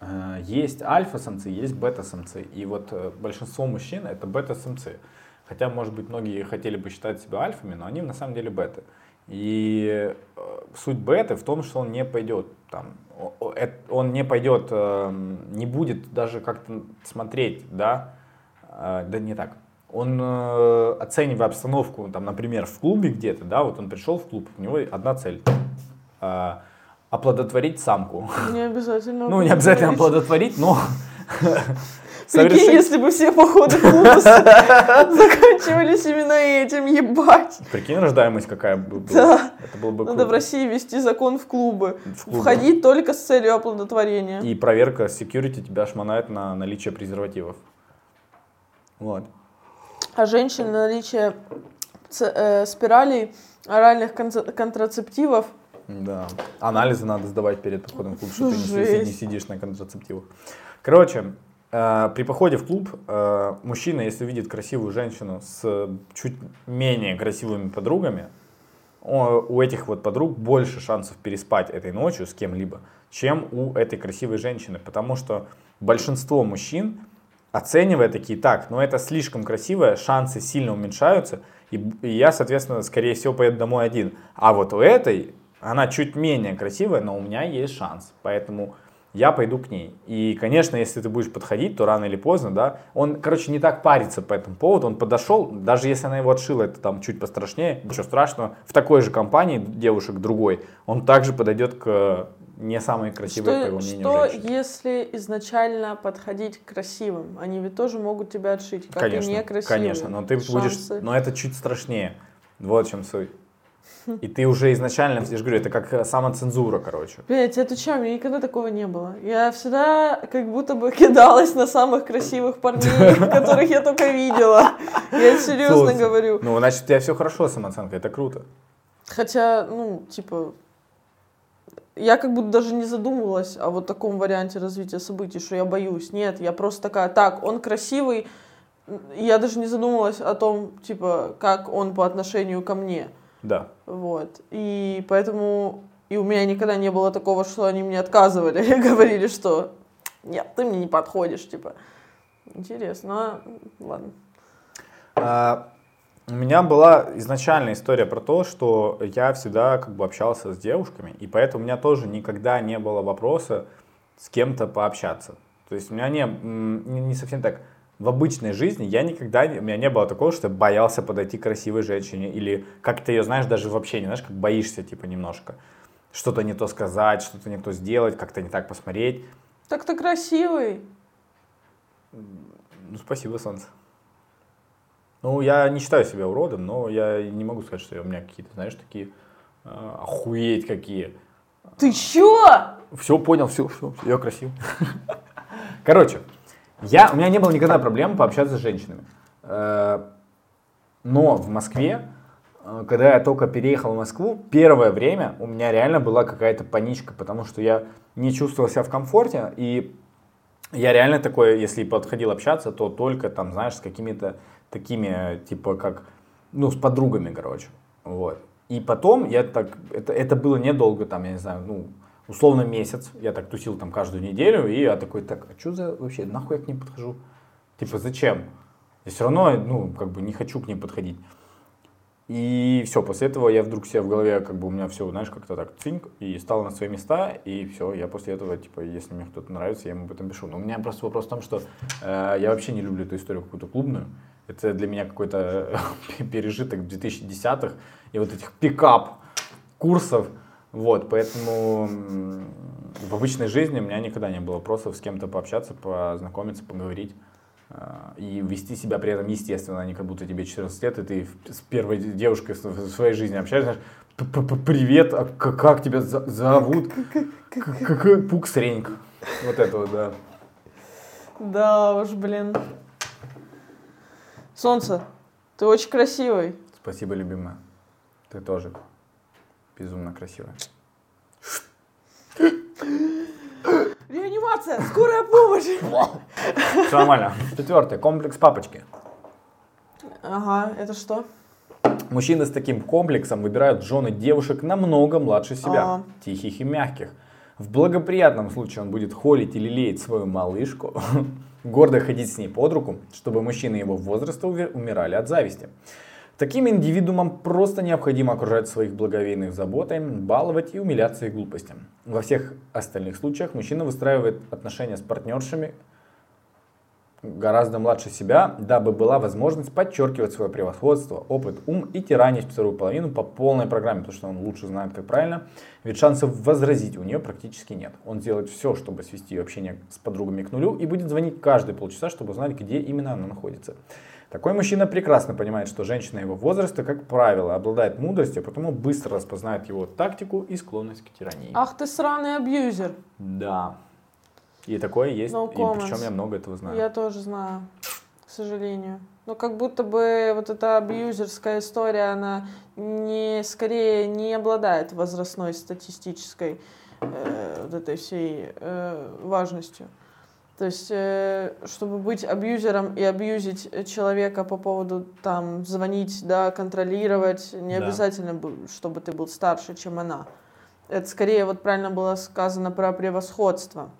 э, есть альфа-самцы, есть бета-самцы. И вот э, большинство мужчин это бета-самцы. Хотя, может быть, многие хотели бы считать себя альфами, но они на самом деле беты. И суть беты в том, что он не пойдет там, он не пойдет, э, не будет даже как-то смотреть, да, да не так. Он э, оценивая обстановку, там, например, в клубе где-то, да, вот он пришел в клуб, у него одна цель э, оплодотворить самку.
Не обязательно.
Ну, не обязательно
оплодотворить.
но
Прикинь, если бы все походы клуба заканчивались именно этим, ебать.
Прикинь, рождаемость какая бы была.
Да.
Это было бы
Надо в России ввести закон в клубы.
В клубы.
Входить только с целью оплодотворения.
И проверка security тебя шмонает на наличие презервативов. Вот.
А женщины наличие э, спиралей, оральных контрацептивов.
Да. Анализы надо сдавать перед походом в клуб, что ты не, сидишь на контрацептивах. Короче, э, при походе в клуб э, мужчина, если видит красивую женщину с чуть менее красивыми подругами, у этих вот подруг больше шансов переспать этой ночью с кем-либо, чем у этой красивой женщины. Потому что большинство мужчин, оценивая такие, так, ну это слишком красивое, шансы сильно уменьшаются, и, и я, соответственно, скорее всего, поеду домой один. А вот у этой, она чуть менее красивая, но у меня есть шанс. Поэтому я пойду к ней. И, конечно, если ты будешь подходить, то рано или поздно, да, он, короче, не так парится по этому поводу, он подошел, даже если она его отшила, это там чуть пострашнее, ничего страшного, в такой же компании девушек другой, он также подойдет к не самой красивой,
что,
по его мнению,
Что,
женщине.
если изначально подходить к красивым? Они ведь тоже могут тебя отшить, как
конечно,
и некрасивые.
конечно, но ты будешь,
Шансы.
но это чуть страшнее. Вот в чем суть. И ты уже изначально, я же говорю, это как самоцензура, короче.
Блять, это что, у меня никогда такого не было. Я всегда как будто бы кидалась на самых красивых парней, которых я только видела. Я серьезно говорю.
Ну, значит, у тебя все хорошо с самооценкой, это круто.
Хотя, ну, типа, я как будто даже не задумывалась о вот таком варианте развития событий, что я боюсь. Нет, я просто такая, так, он красивый, я даже не задумывалась о том, типа, как он по отношению ко мне.
Да.
Вот. И поэтому и у меня никогда не было такого, что они мне отказывали и говорили, что нет, ты мне не подходишь, типа. Интересно, ну, ладно.
А, У меня была изначальная история про то, что я всегда как бы общался с девушками, и поэтому у меня тоже никогда не было вопроса с кем-то пообщаться. То есть у меня не, не не совсем так. В обычной жизни я никогда, не- у меня не было такого, что я боялся подойти к красивой женщине, или как ты ее знаешь, даже в общении, знаешь, как боишься типа немножко. Что-то не то сказать, что-то не то сделать, как-то не так посмотреть.
Так ты красивый.
Ну, спасибо, солнце. Ну, я не считаю себя уродом, но я не могу сказать, что у меня какие-то, знаешь, такие э, охуеть какие.
Ты чё?
Все понял, все, все, я красив. Короче, я, у меня не было никогда проблем пообщаться с женщинами. Э, Но в Москве, э, когда я только переехал в Москву, первое время у меня реально была какая-то паничка, потому что я не чувствовал себя в комфорте, и я реально такой, если подходил общаться, то только там, знаешь, с какими-то такими, типа, как, ну, с подругами, короче, вот. И потом я так, это, это было недолго, там, я не знаю, ну, условно месяц, я так тусил там каждую неделю, и я такой, так, а что за вообще, нахуй я к ним подхожу? Типа, зачем? Я все равно, ну, как бы не хочу к ним подходить. И все, после этого я вдруг себе в голове, как бы у меня все, знаешь, как-то так цинк, и стало на свои места, и все, я после этого, типа, если мне кто-то нравится, я ему об этом пишу. Но у меня просто вопрос в том, что э, я вообще не люблю эту историю какую-то клубную. Это для меня какой-то пережиток 2010-х и вот этих пикап курсов. Вот, поэтому в обычной жизни у меня никогда не было вопросов с кем-то пообщаться, познакомиться, поговорить. А, И вести себя при этом естественно, а не как будто тебе 14 лет, и ты с первой девушкой в своей жизни общаешься, знаешь, «П- п- п- привет, а как тебя за- зовут? К- к- Пукс Реньк. Вот это вот, да.
Да уж, блин. Солнце, ты очень красивый.
Спасибо, любимая. Ты тоже безумно красивая.
Реанимация, скорая помощь.
Все нормально. Четвертое. Комплекс папочки.
Ага, это что?
Мужчины с таким комплексом выбирают жены девушек намного младше себя,
А.
тихих и мягких. В благоприятном случае он будет холить или леять свою малышку, гордо ходить с ней под руку, чтобы мужчины его возраста умирали от зависти. Таким индивидуумам просто необходимо окружать своих благовейных заботой, баловать и умиляться их глупостям. Во всех остальных случаях мужчина выстраивает отношения с партнершами гораздо младше себя, дабы была возможность подчеркивать свое превосходство, опыт, ум и тиранить вторую половину по полной программе, потому что он лучше знает, как правильно, ведь шансов возразить у нее практически нет. Он делает все, чтобы свести ее общение с подругами к нулю и будет звонить каждые полчаса, чтобы узнать, где именно она находится. Такой мужчина прекрасно понимает, что женщина его возраста, как правило, обладает мудростью, а потому быстро распознает его тактику и склонность к тирании.
Ах ты сраный абьюзер.
Да. И такое есть,
No
и причем я много этого знаю.
Я тоже знаю, к сожалению. Но как будто бы вот эта абьюзерская история, она не, скорее не обладает возрастной статистической э, вот этой всей э, важностью. То есть, э, чтобы быть абьюзером и абьюзить человека по поводу там звонить, да, контролировать, не
Да.
обязательно, чтобы ты был старше, чем она. Это скорее вот правильно было сказано про превосходство.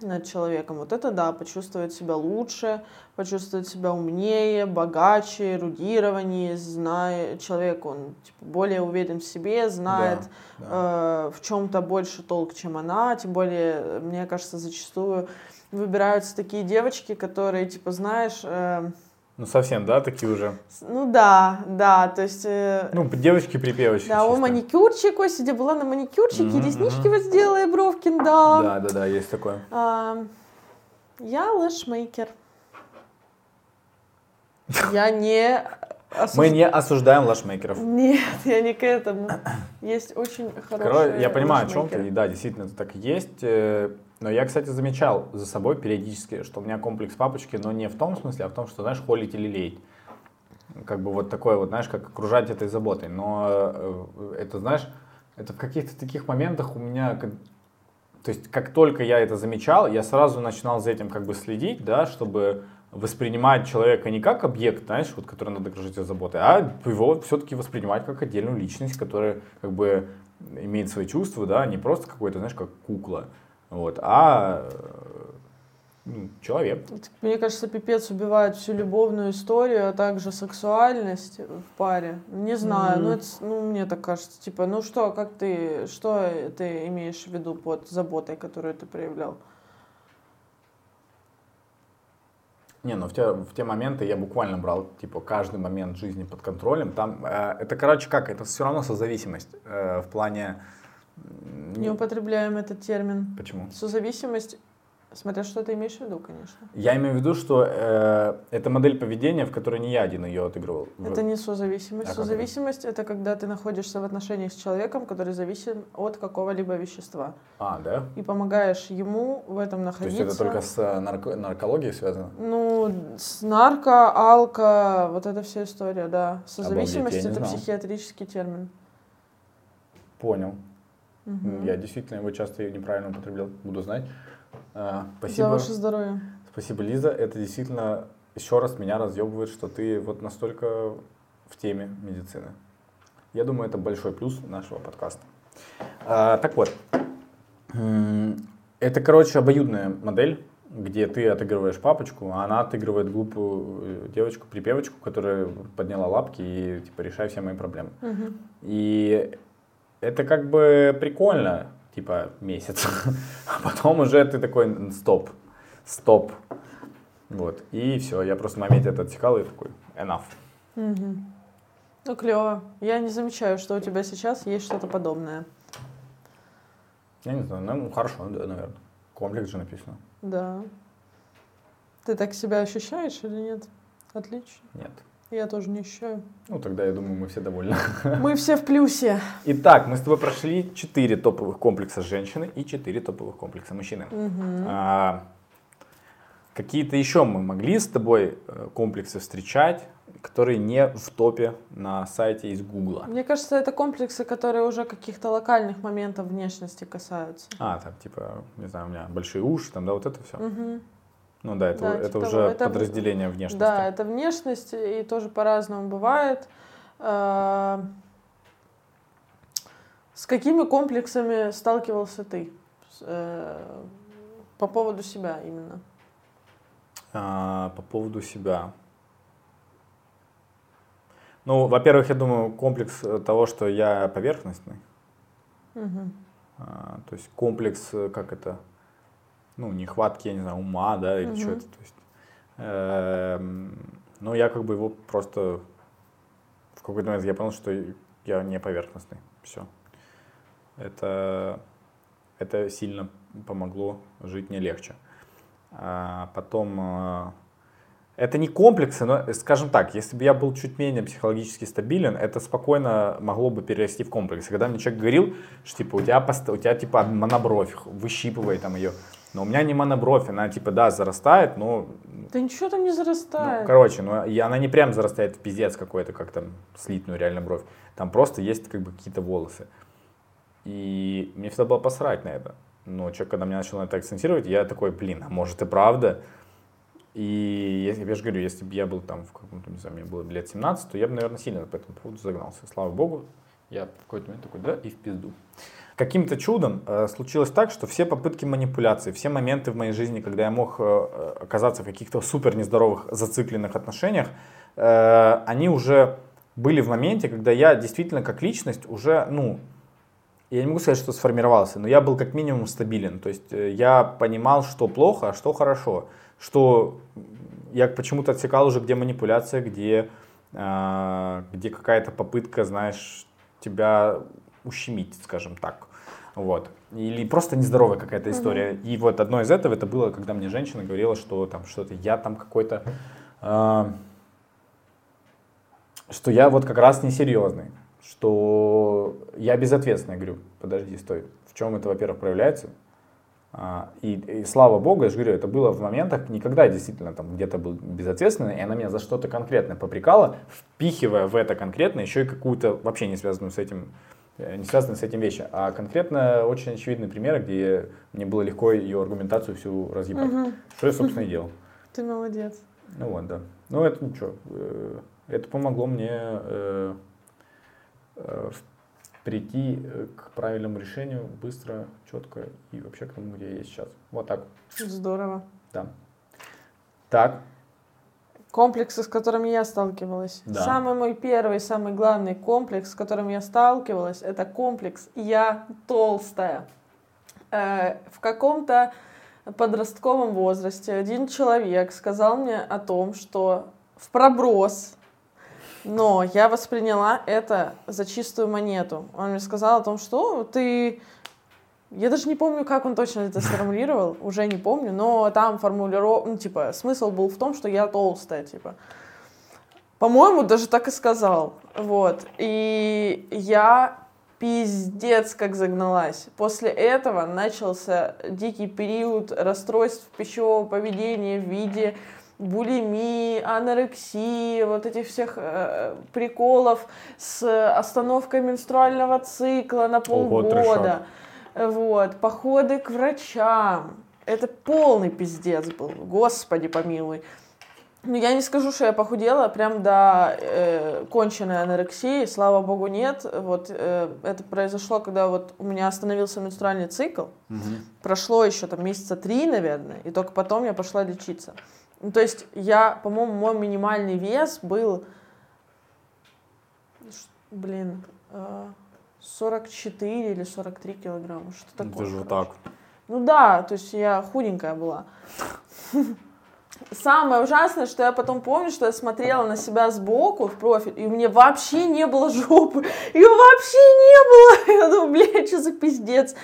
Над человеком. Вот это да, почувствовать себя лучше, почувствовать себя умнее, богаче, эрудированнее, зная человек, он типа, более уверен в себе, знает
Да,
Э, в чем-то больше толк, чем она. Тем более, мне кажется, зачастую выбираются такие девочки, которые, типа, знаешь, э,
Ну, совсем, да, такие уже.
ну да, да, то есть... э,
Ну, девочки-припевочки.
да, о,
чисто.
маникюрчик, ой, сидя была на маникюрчике,
Мгм,
реснички
мгм.
вот сделала, и бровкин дала.
Да, да, да, есть такое.
А, я лэшмейкер. Я не... осуж-
Мы не осуждаем лашмейкеров.
Нет, я не к этому. Есть очень хорошие
Короче, я понимаю, о чем ты. И да, действительно, это так и есть. Но я, кстати, замечал за собой периодически, что у меня комплекс папочки, но не в том смысле, а в том, что, знаешь, холить или леять. Как бы вот такое вот, знаешь, как окружать этой заботой. Но э, это, знаешь, это в каких-то таких моментах у меня... То есть, как только я это замечал, я сразу начинал за этим как бы следить, да, чтобы воспринимать человека не как объект, знаешь, вот, который надо окружить заботой, а его все-таки воспринимать как отдельную личность, которая как бы имеет свои чувства, да, не просто какой-то, знаешь, как кукла, вот, а э, ну, человек.
Мне кажется, пипец убивает всю любовную историю, а также сексуальность в паре. Не знаю, ну,
Мгм.
это, ну мне так кажется. Типа, ну что, как ты, что ты имеешь в виду под заботой, которую ты проявлял?
Не, ну в те, в те моменты я буквально брал, типа, каждый момент жизни под контролем. Там, э, это, короче, как, это все равно созависимость э, в плане...
Не употребляем этот термин.
Почему?
Созависимость, смотря что ты имеешь в виду, конечно.
Я имею в виду, что э, это модель поведения, в которой не я один ее отыгрывал.
Это не созависимость.
А как это?
Созависимость это когда ты находишься в отношениях с человеком, который зависим от какого-либо вещества.
А, да?
И помогаешь ему в этом
То
находиться.
есть это только с э, нарко- наркологией связано?
Ну, с нарко, алко, вот эта вся история, да. Созависимость
Обалдеть,
это
знал.
психиатрический термин.
Понял.
Мгм.
Я действительно его часто неправильно употреблял. Буду знать. Э,
За
спасибо.
ваше здоровье.
Спасибо, Лиза. Это действительно еще раз меня разъебывает, что ты вот настолько в теме медицины. Я думаю, это большой плюс нашего подкаста. А, так вот, это, короче, обоюдная модель, где ты отыгрываешь папочку, а она отыгрывает глупую девочку, припевочку, которая подняла лапки и типа решай все мои проблемы.
Мгм.
И это как бы прикольно, типа месяц. А потом уже ты такой, «Н- стоп, стоп. Вот. И все, я просто в моменте это отсекал и такой, enough.
Мгм. Ну, клево. Я не замечаю, что у тебя сейчас есть что-то подобное.
Я не знаю, ну хорошо, да, наверное. Комплекс же написано.
Да. Ты так себя ощущаешь или нет? Отлично.
Нет.
Я тоже не ощущаю.
Ну, тогда я думаю, мы все довольны.
Мы все в плюсе.
Итак, мы с тобой прошли 4 топовых комплекса женщины и 4 топовых комплекса мужчины.
Мгм.
А, Какие-то еще мы могли с тобой э, комплексы встречать, которые не в топе на сайте из Гугла.
Мне кажется, это комплексы, которые уже каких-то локальных моментов внешности касаются.
А, там, типа, не знаю, у меня большие уши, там, да, вот это все.
Мгм.
Ну да, это,
Да,
это
типа
уже
того. Это
подразделение внешности.
Да, это внешность, и тоже по-разному бывает. А, С какими комплексами сталкивался ты? Э, По поводу себя именно.
А, по поводу себя. Ну, во-первых, я думаю, комплекс э, того, что я поверхностный. А, то есть комплекс, э, как это, ну, нехватки, я не знаю, ума, да, или
Мгм.
что это. То есть, эм, ну, я как бы его просто в какой-то момент я понял, что я не поверхностный. Все. Это, это сильно помогло жить мне легче. А потом, э, это не комплексы, но, э, скажем так, если бы я был чуть менее психологически стабилен, это спокойно могло бы перерасти в комплексы. Когда мне человек говорил, что типа у тебя, пост- у тебя типа монобровь, выщипывай там ее. Но у меня не монобровь, она типа да, зарастает, но
Да ничего там не
ну,
зарастает.
короче, ну, и она не прям зарастает в пиздец какой-то, как там слитную реально бровь. Там просто есть как бы какие-то волосы. И мне всегда было посрать на это. Но человек, когда меня начал на это акцентировать, я такой, блин, а может и правда? И если, я же говорю, если бы я был там в каком-то, не знаю, мне было бы лет 17, то я бы, наверное, сильно по этому поводу загнался. Слава богу, Я в какой-то момент такой, да, и в пизду. Каким-то чудом э, случилось так, что все попытки манипуляции, все моменты в моей жизни, когда я мог э, оказаться в каких-то супер нездоровых, зацикленных отношениях, э, они уже были в моменте, когда я действительно как личность уже, ну, я не могу сказать, что сформировался, но я был как минимум стабилен. То есть э, я понимал, что плохо, а что хорошо. Что я почему-то отсекал уже, где манипуляция, где, э, где какая-то попытка, знаешь, тебя ущемить, скажем так. Вот. Или просто нездоровая какая-то история. Mm-hmm. И вот одно из этого, это было, когда мне женщина говорила, что там что-то я там какой-то... Э, что я вот как раз несерьезный, что я безответственный. Я говорю, подожди, стой. В чем это, во-первых, проявляется? А, и, и слава богу, я же говорю, это было в моментах, никогда я действительно там где-то был безответственный, и она меня за что-то конкретно попрекала, впихивая в это конкретно еще и какую-то вообще не связанную с этим не связаны с этим вещи, а конкретно очень очевидный пример, где мне было легко ее аргументацию всю разъебать. Угу. Что я, собственно, и делал.
Ты молодец.
Ну вот, да. Ну это ничего. Э, это помогло мне э, прийти к правильному решению быстро, четко и вообще к тому, где я есть сейчас. Вот так.
Здорово.
Да. Так,
комплексы, с которыми я сталкивалась. Да. Самый мой первый, самый главный комплекс, с которым я сталкивалась, это комплекс «я толстая». Э, в каком-то подростковом возрасте один человек сказал мне о том, что в проброс, но я восприняла это за чистую монету. Он мне сказал о том, что ты я даже не помню, как он точно это сформулировал, уже не помню, но там формулировка, ну, типа, смысл был в том, что я толстая, типа. По-моему, даже так и сказал. Вот. И я пиздец как загналась. После этого начался дикий период расстройств пищевого поведения в виде булимии, анорексии, вот этих всех э, приколов с остановкой менструального цикла на полгода. Ого, вот, походы к врачам. Это полный пиздец был, господи помилуй. Ну, я не скажу, что я похудела прям до э, конченной анорексии, слава богу, нет. Вот э, это произошло, когда вот у меня остановился менструальный цикл. Угу. Прошло еще там месяца три, наверное, и только потом я пошла лечиться. Ну, то есть я, по-моему, мой минимальный вес был, блин, э, 44 или 43 килограмма, что такое.
Это же вот так.
Ну да, то есть я худенькая была. Самое ужасное, что я потом помню, что я смотрела на себя сбоку в профиль, и у меня вообще не было жопы. Ее вообще не было. Я думаю, блядь, что за пиздец.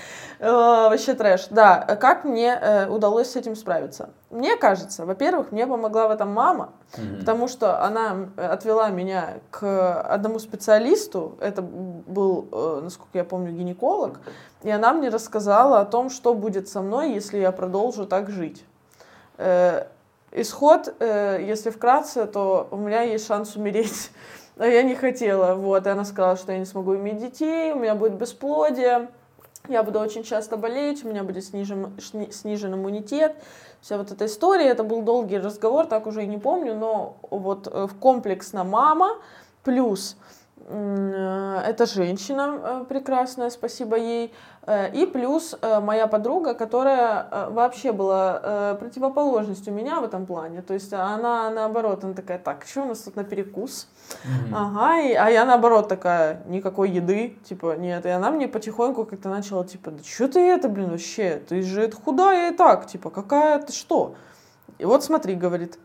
Э, вообще трэш. Да, как мне э, удалось с этим справиться? Мне кажется, во-первых, мне помогла в этом мама, mm-hmm. потому что она отвела меня к одному специалисту. Это был, э, насколько я помню, гинеколог. И она мне рассказала о том, что будет со мной, если я продолжу так жить Исход, э, если вкратце, то у меня есть шанс умереть. А я не хотела. Вот. И она сказала, что я не смогу иметь детей, у меня будет бесплодие, я буду очень часто болеть, у меня будет снижен, снижен иммунитет. Вся вот эта история, это был долгий разговор, так уже и не помню, но вот э, в комплексно мама плюс это женщина э, прекрасная, спасибо ей. Э, и плюс моя подруга, которая вообще была противоположностью меня в этом плане. То есть она наоборот, она такая, так, что у нас тут на перекус? Mm-hmm. Ага, и, а я наоборот такая, никакой еды, типа, нет. И она мне потихоньку как-то начала, типа, да что ты это, блин, вообще? Ты же худая и так, типа, какая ты что? И вот смотри, говорит,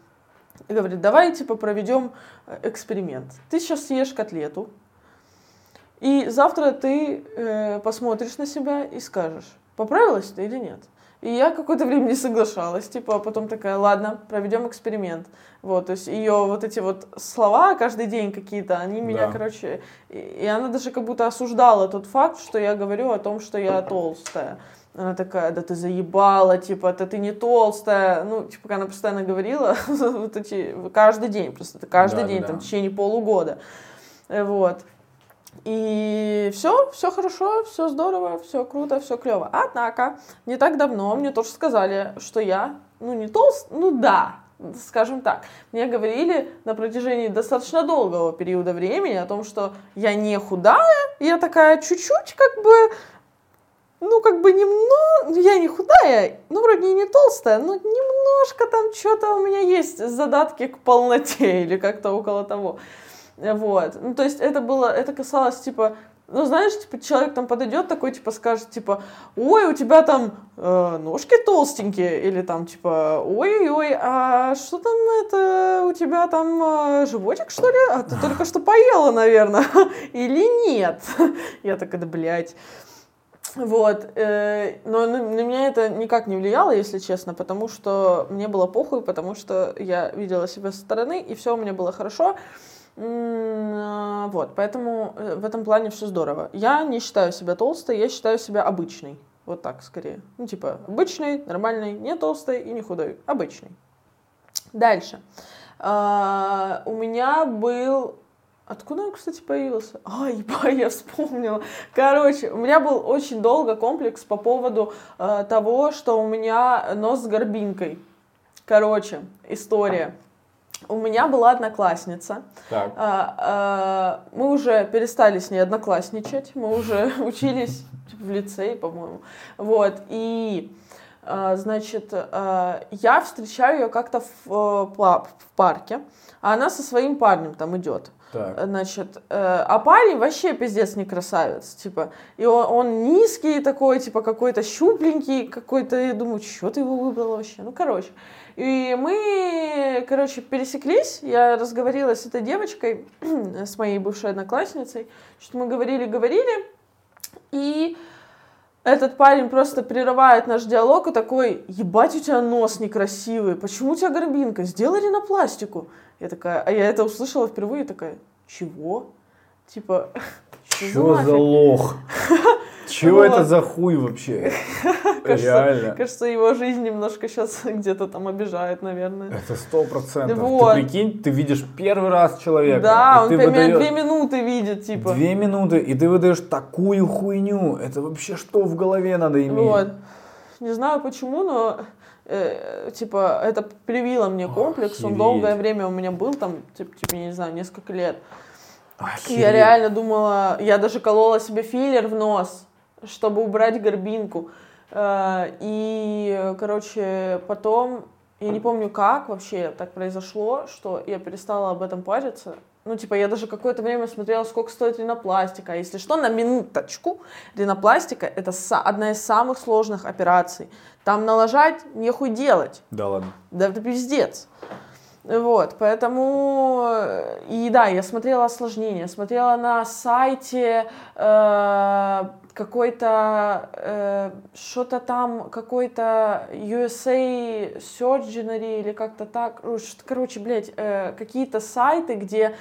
и говорит, давай, типа, проведем э, эксперимент. Ты сейчас съешь котлету, и завтра ты э, посмотришь на себя и скажешь, поправилась ты или нет. И я какое-то время не соглашалась, типа, а потом такая, ладно, проведем эксперимент. Вот, то есть ее вот эти вот слова каждый день какие-то, они меня, да. короче, и, и она даже как будто осуждала тот факт, что я говорю о том, что я толстая. Она такая, да ты заебала, типа, да ты не толстая. Ну, типа, она постоянно говорила, вот эти, каждый день, просто каждый да, день, да. там, в течение полугода. Э, вот. И все, все хорошо, все здорово, все круто, все клево. Однако, не так давно мне тоже сказали, что я, ну, не толст, ну да, скажем так, мне говорили на протяжении достаточно долгого периода времени о том, что я не худая, я такая чуть-чуть как бы, ну как бы немного, я не худая, ну вроде не толстая, но немножко там что-то у меня есть задатки к полноте или как-то около того. Вот. Ну, то есть это было, это касалось, типа, ну, знаешь, типа, человек там подойдет такой, типа, скажет, типа, ой, у тебя там э, ножки толстенькие, или там, типа, ой-ой, а что там это, у тебя там э, животик, что ли? А ты только что поела, наверное, или нет? Я такая, да, блядь. Вот, э, но на, на меня это никак не влияло, если честно, потому что мне было похуй, потому что я видела себя со стороны, и все у меня было хорошо. А, вот, поэтому э, в этом плане все здорово. Я не считаю себя толстой, я считаю себя обычной. Вот так скорее. Ну, типа, обычный, нормальный, не толстый и не худой. Обычный. Дальше. А, у меня был... Откуда он, кстати, появился? Ай, ебать, я вспомнила. Короче, у меня был очень долго комплекс по поводу э, того, что у меня нос с горбинкой. Короче, история. У меня была одноклассница.
Так.
А, а, мы уже перестали с ней одноклассничать. Мы уже учились в лицее, по-моему. Вот. И, значит, а, я встречаю ее как-то в, в парке, а она со своим парнем там идет.
Так.
Значит, э, а парень вообще пиздец не красавец, типа, и он, он низкий такой, типа, какой-то щупленький, какой-то, я думаю, что ты его выбрала вообще, ну, короче. И мы, короче, пересеклись, я разговорилась с этой девочкой, с моей бывшей одноклассницей, что мы говорили-говорили, и этот парень просто прерывает наш диалог и такой, ебать, у тебя нос некрасивый, почему у тебя горбинка, сделай ринопластику. Я такая, а я это услышала впервые, такая, чего? Типа,
что за лох? Чего вот. это за хуй вообще?
кажется, Реально. Кажется, его жизнь немножко сейчас где-то там обижает, наверное.
Это сто процентов. Вот. Ты прикинь, ты видишь первый раз человека.
Да, он ты выдаешь... две минуты видит, типа.
Две минуты, и ты выдаешь такую хуйню. Это вообще что в голове надо иметь?
Вот. Не знаю почему, но э, типа это привило мне комплекс. Ох, он долгое время у меня был там, типа, типа, не знаю, несколько лет. Охереть. Я реально думала, я даже колола себе филлер в нос чтобы убрать горбинку. Э, и, короче, потом, я не помню как вообще так произошло, что я перестала об этом париться. Ну, типа, я даже какое-то время смотрела, сколько стоит ринопластика. А если что, на минуточку, ринопластика — это одна из самых сложных операций. Там налажать нехуй делать.
Да ладно.
Да это пиздец. Вот, поэтому, э, и да, я смотрела осложнения, смотрела на сайте э, какой-то, э, что-то там, какой-то USA Surgery или как-то так, короче, блядь, э, какие-то сайты, где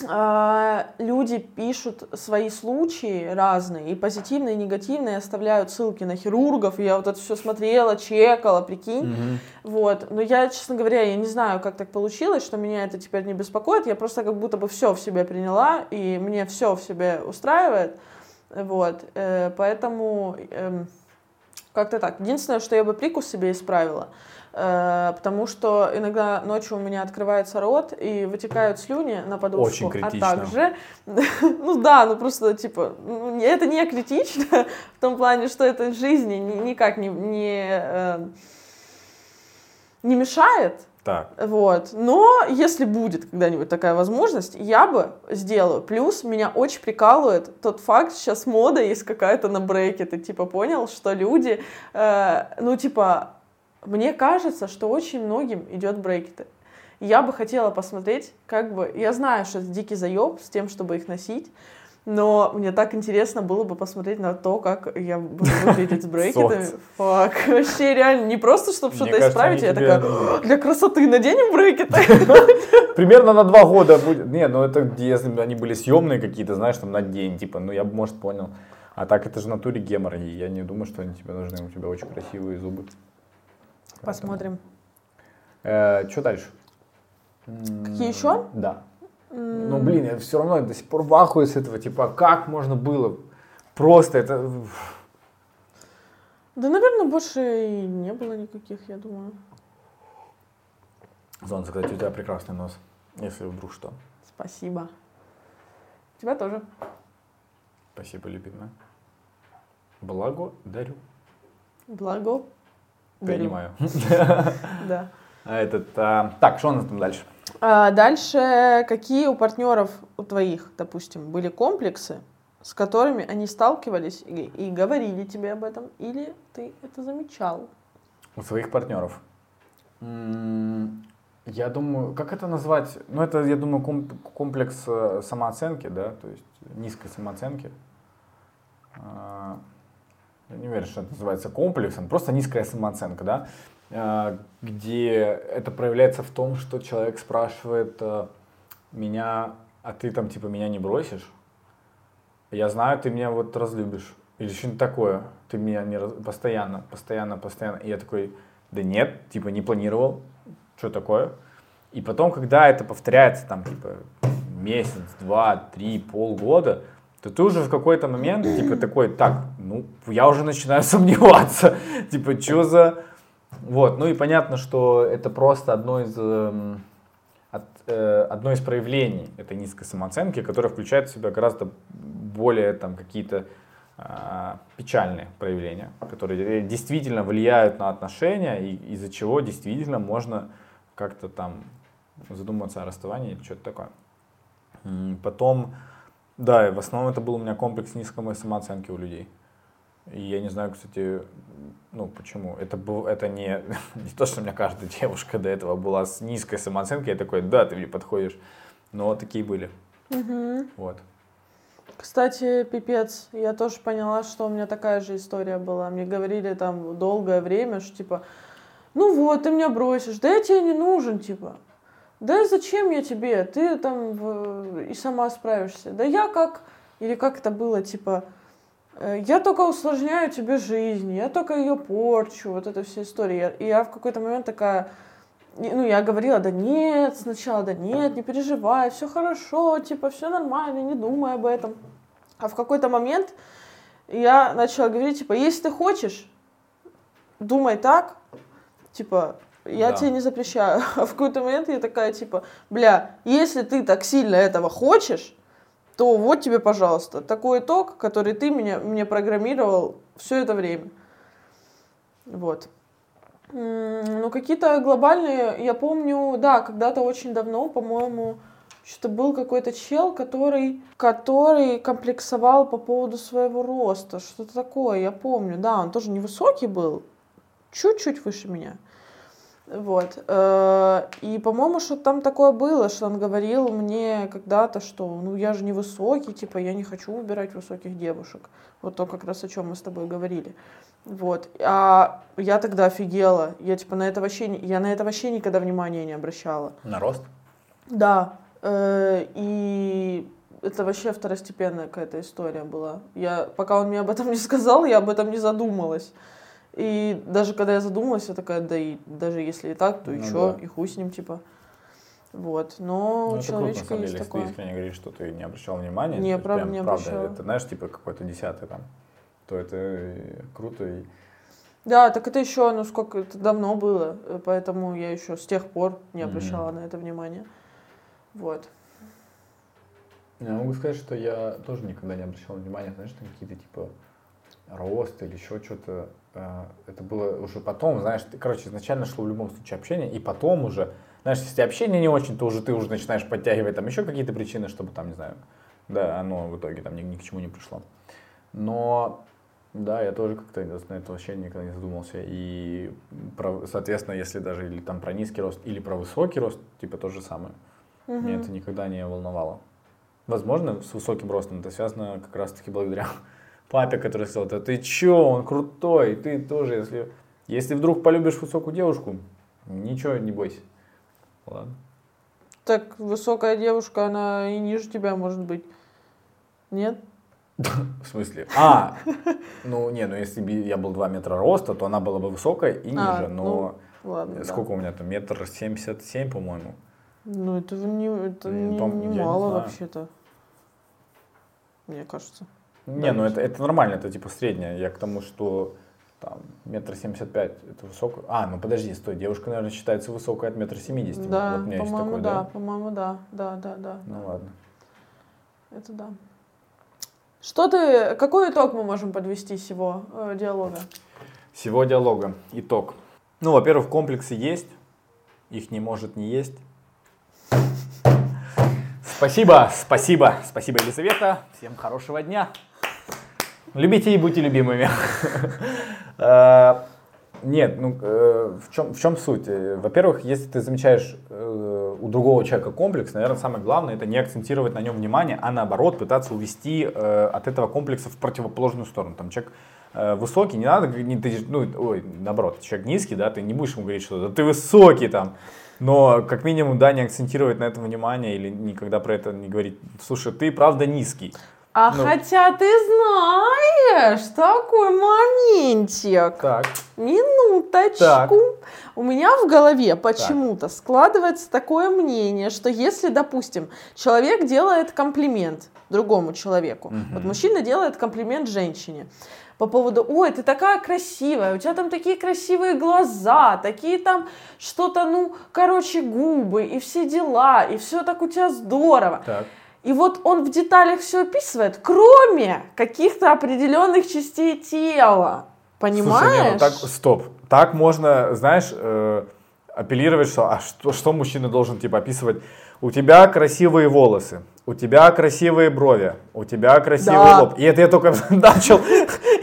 люди пишут свои случаи разные, и позитивные, и негативные, оставляют ссылки на хирургов, я вот это все смотрела, чекала, прикинь, mm-hmm. вот, но я, честно говоря, я не знаю, как так получилось, что меня это теперь не беспокоит, я просто как будто бы все в себе приняла, и мне все в себе устраивает, вот, э, поэтому э, как-то так. Единственное, что я бы прикус себе исправила, потому что иногда ночью у меня открывается рот и вытекают слюни на подушку.
Очень критично.
А также, ну да, ну просто типа, ну, это не критично в том плане, что это жизни никак не, не, э, не мешает.
Так.
Вот. Но если будет когда-нибудь такая возможность, я бы сделаю. Плюс меня очень прикалывает тот факт, сейчас мода есть какая-то на брейке. Ты типа понял, что люди, э, ну типа мне кажется, что очень многим идет брекеты. Я бы хотела посмотреть, как бы... Я знаю, что это дикий заеб с тем, чтобы их носить, но мне так интересно было бы посмотреть на то, как я буду выглядеть с брекетами. Фак, вообще реально. Не просто, чтобы что-то исправить, я такая, для красоты наденем брекеты.
Примерно на два года будет. Не, ну это если они были съемные какие-то, знаешь, там на день, типа, ну я бы, может, понял. А так это же натуре гемор, и я не думаю, что они тебе нужны. У тебя очень красивые зубы.
Посмотрим.
Э, что дальше?
Какие еще?
Да. Ну, блин, я все равно до сих пор в ахуе с этого, типа, как можно было? Просто это...
Да, наверное, больше и не было никаких, я думаю.
Солнце, кстати, у тебя прекрасный нос, если вдруг что.
Спасибо. Тебя тоже.
Спасибо, любимая. Благодарю.
Благо.
Принимаю.
Да.
А этот, а, так, что у нас там дальше?
А дальше, какие у партнеров, у твоих, допустим, были комплексы, с которыми они сталкивались и, и говорили тебе об этом, или ты это замечал?
У своих партнеров. Я думаю, как это назвать? Ну, это, я думаю, ком- комплекс э, самооценки, да, то есть низкой самооценки. Я не уверен, что это называется комплексом, просто низкая самооценка, да, А, где это проявляется в том, что человек спрашивает э, меня, а ты там типа меня не бросишь? Я знаю, ты меня вот разлюбишь. Или что-нибудь такое. Ты меня не раз- постоянно, постоянно, постоянно. И я такой, да нет, типа не планировал. Что такое? И потом, когда это повторяется там типа месяц, два, три, полгода, то ты уже в какой-то момент типа такой, так, ну, я уже начинаю сомневаться. Типа, что за... Вот, ну и понятно, что это просто одно из, эм, от- э, одно из проявлений этой низкой самооценки, которое включает в себя гораздо более там какие-то а, печальные проявления, которые действительно влияют на отношения, и из-за чего действительно можно как-то там задуматься о расставании или что-то такое. Потом, да, в основном это был у меня комплекс низкой самооценки у людей. И я не знаю, кстати, ну почему. Это, был, это не, не то, что у меня каждая девушка до этого была с низкой самооценкой. Я такой, да, ты мне подходишь. Но такие были. Вот.
Кстати, пипец, я тоже поняла, что у меня такая же история была. Мне говорили там долгое время, что типа, ну вот, ты меня бросишь, да я тебе не нужен, типа. Да зачем я тебе? Ты там в- и сама справишься. Да я как... Или как это было, типа, я только усложняю тебе жизнь, я только ее порчу, вот эта вся история. И я в какой-то момент такая, ну, я говорила, да нет, сначала, да нет, не переживай, все хорошо, типа, все нормально, не думай об этом. А в какой-то момент я начала говорить, типа, если ты хочешь, думай так, типа, я
Да.
тебе не запрещаю. А в какой-то момент я такая, типа, бля, если ты так сильно этого хочешь, то вот тебе, пожалуйста, такой итог, который ты меня, мне программировал все это время. Вот. Ну, какие-то глобальные, я помню, да, когда-то очень давно, по-моему, что-то был какой-то чел, который, который комплексовал по поводу своего роста, что-то такое, я помню, да, он тоже невысокий был, чуть-чуть выше меня. Вот. э, И, по-моему, что там такое было, что он говорил мне когда-то, что ну я же не высокий, типа я не хочу выбирать высоких девушек. Вот то как раз о чем мы с тобой говорили. Вот. А я тогда офигела. Я типа на это вообще, не- я на это вообще никогда внимания не обращала.
На рост?
Да. э, И это вообще второстепенная какая-то история была. Я, пока он мне об этом не сказал, я об этом не задумалась. И даже когда я задумалась, я такая, да и даже если и так, то и
Ну
чё,
да.
и хуй с ним, типа. Вот, но
Ну,
у
это круто, на
человечка
самом
есть
деле, если
такое.
ты искренне говоришь, что ты не обращал внимания.
Не,
то есть
правда,
прям,
не
правда,
обращала.
это, знаешь, типа какой-то десятый там, то это э, круто. И...
Да, так это еще, ну сколько, это давно было, э, поэтому я еще с тех пор не обращала на это внимания. Вот.
Я могу сказать, что я тоже никогда не обращал внимания, знаешь, на какие-то типа рост или еще что-то. Э, Это было уже потом, знаешь, ты, короче, изначально шло в любом случае общение, и потом уже, знаешь, если общение не очень, то уже ты уже начинаешь подтягивать там еще какие-то причины, чтобы там, не знаю, да, оно в итоге там ни, ни к чему не пришло. Но да, я тоже как-то на это вообще никогда не задумался. И, про, соответственно, если даже или там про низкий рост, или про высокий рост, типа то же самое. Меня
Мгм.
это никогда не волновало. Возможно, с высоким ростом это связано как раз-таки благодаря папе, который сказал, да ты чё, он крутой, ты тоже, если, если вдруг полюбишь высокую девушку, ничего, не бойся. Ладно.
Так высокая девушка, она и ниже тебя может быть. Нет?
В смысле? А, ну не, ну если бы я был 2 метра роста, то она была бы высокая и ниже,
А,
но
Ладно. да.
сколько у меня там, метр семьдесят семь, по-моему.
Ну, это, не, это
М,
не, не мало вообще-то. Мне кажется.
Не, ну это, это нормально, это типа среднее. Я к тому, что там, метр семьдесят пять, это высоко. А, ну подожди, стой, девушка, наверное, считается высокой от метра семидесяти.
Да,
вот у меня
по-моему,
такой,
да,
да?
по-моему, да, да, да, да.
Ну ладно.
Это да. Что ты, какой итог мы можем подвести всего э, диалога?
Всего диалога. Итог. Ну, во-первых, комплексы есть. Их не может не есть. Спасибо, спасибо, спасибо, Елизавета. Всем хорошего дня. Любите и будьте любимыми. Э, Нет, ну э, в чем, в чем суть? Во-первых, если ты замечаешь э, у другого человека комплекс, наверное, самое главное это не акцентировать на нем внимание, а наоборот пытаться увести э, от этого комплекса в противоположную сторону. Там человек э, высокий, не надо, не, ты, ну, ой, наоборот, человек низкий, да, ты не будешь ему говорить, что да ты высокий там, но как минимум, да, не акцентировать на этом внимание или никогда про это не говорить, слушай, ты правда низкий.
А
Ну.
хотя ты знаешь, такой моментик.
Так,
Минуточку.
Так.
У меня в голове почему-то складывается такое мнение, что если, допустим, человек делает комплимент другому человеку,
Мгм.
вот мужчина делает комплимент женщине по поводу, ой, ты такая красивая, у тебя там такие красивые глаза, такие там что-то, ну, короче, губы и все дела, и все так у тебя здорово.
так.
И вот он в деталях все описывает, кроме каких-то определенных частей тела. Понимаешь?
Слушай, не, ну так, стоп. Так можно, знаешь, э, апеллировать, что, а что, что мужчина должен типа описывать? У тебя красивые волосы, у тебя красивые брови, у тебя красивый
Да.
лоб. И это я только начал.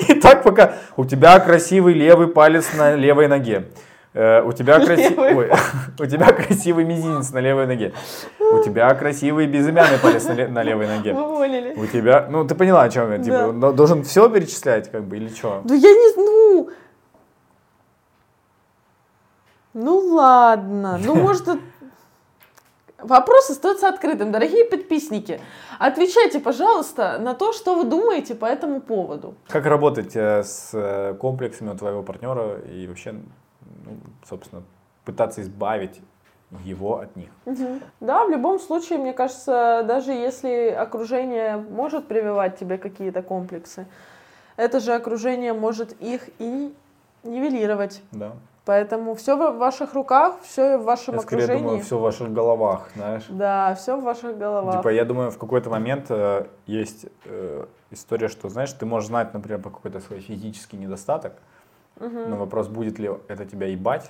И так пока у тебя красивый левый палец на левой ноге. Э, у тебя красивый, у тебя красивый мизинец на левой ноге. У тебя красивый безымянный палец на, ле- на левой ноге.
Уволили.
У тебя, ну ты поняла, о чем я, типа,
Да.
должен все перечислять, как бы, или что?
Да я не ну. Ну ладно. Ну может Вопрос остается открытым. Дорогие подписчики, отвечайте, пожалуйста, на то, что вы думаете по этому поводу.
Как работать э, с э, комплексами у твоего партнера и вообще, собственно, пытаться избавить его от них?
Да, в любом случае, мне кажется, даже если окружение может прививать тебе какие-то комплексы, это же окружение может их и нивелировать.
Да.
Поэтому все в ваших руках, все в вашем
Я скорее
окружении.
думаю, все в ваших головах, знаешь.
Да, все в ваших головах.
Типа, я думаю, в какой-то момент э, есть э, история, что, знаешь, ты можешь знать, например, про какой-то свой физический недостаток,
Мгм.
но вопрос, будет ли это тебя ебать,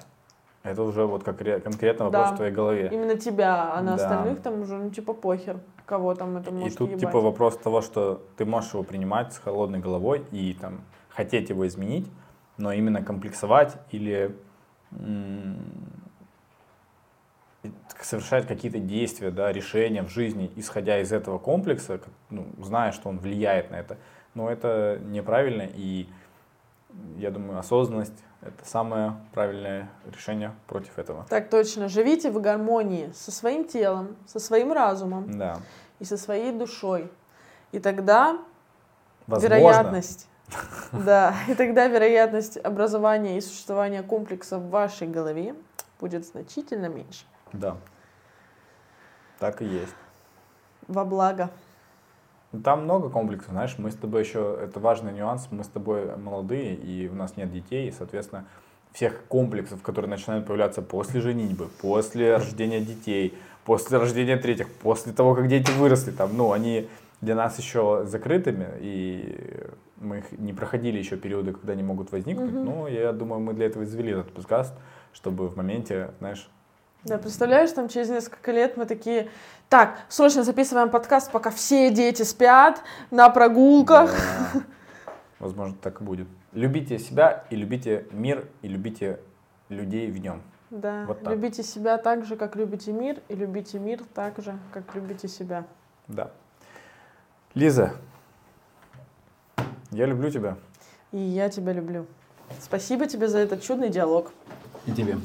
это уже вот как ре- конкретно вопрос
Да.
в твоей голове.
Именно тебя, а на
Да.
остальных там уже, ну, типа, похер, кого там это
И
может
тут
ебать.
типа вопрос того, что ты можешь его принимать с холодной головой и там хотеть его изменить, но именно комплексовать или и совершать какие-то действия, да, решения в жизни, исходя из этого комплекса, ну, зная, что он влияет на это, но это неправильно, и я думаю, осознанность — это самое правильное решение против этого.
Так точно, живите в гармонии со своим телом, со своим разумом
Да.
и со своей душой. И тогда
Возможно,
вероятность, да, и тогда вероятность образования и существования комплекса в вашей голове будет значительно меньше.
да, так и есть.
Во благо.
Ну, Там много комплексов, знаешь, мы с тобой еще, это важный нюанс, мы с тобой молодые, и у нас нет детей, и, соответственно, всех комплексов, которые начинают появляться после женитьбы, после рождения детей, после рождения третьих, после того, как дети выросли, там, ну, они для нас еще закрытыми, и мы их не проходили еще периоды, когда они могут возникнуть,
Мгм.
но я думаю, мы для этого и завели этот подкаст, чтобы в моменте, знаешь,
Да, представляешь, там через несколько лет мы такие, так, срочно записываем подкаст, пока все дети спят, на прогулках.
Да. Возможно, так и будет. Любите себя и любите мир, и любите людей в нем.
Да,
Вот так.
любите себя так же, как любите мир, и любите мир так же, как любите себя.
Да. Лиза, я люблю тебя.
И я тебя люблю. Спасибо тебе за этот чудный диалог.
И тебе.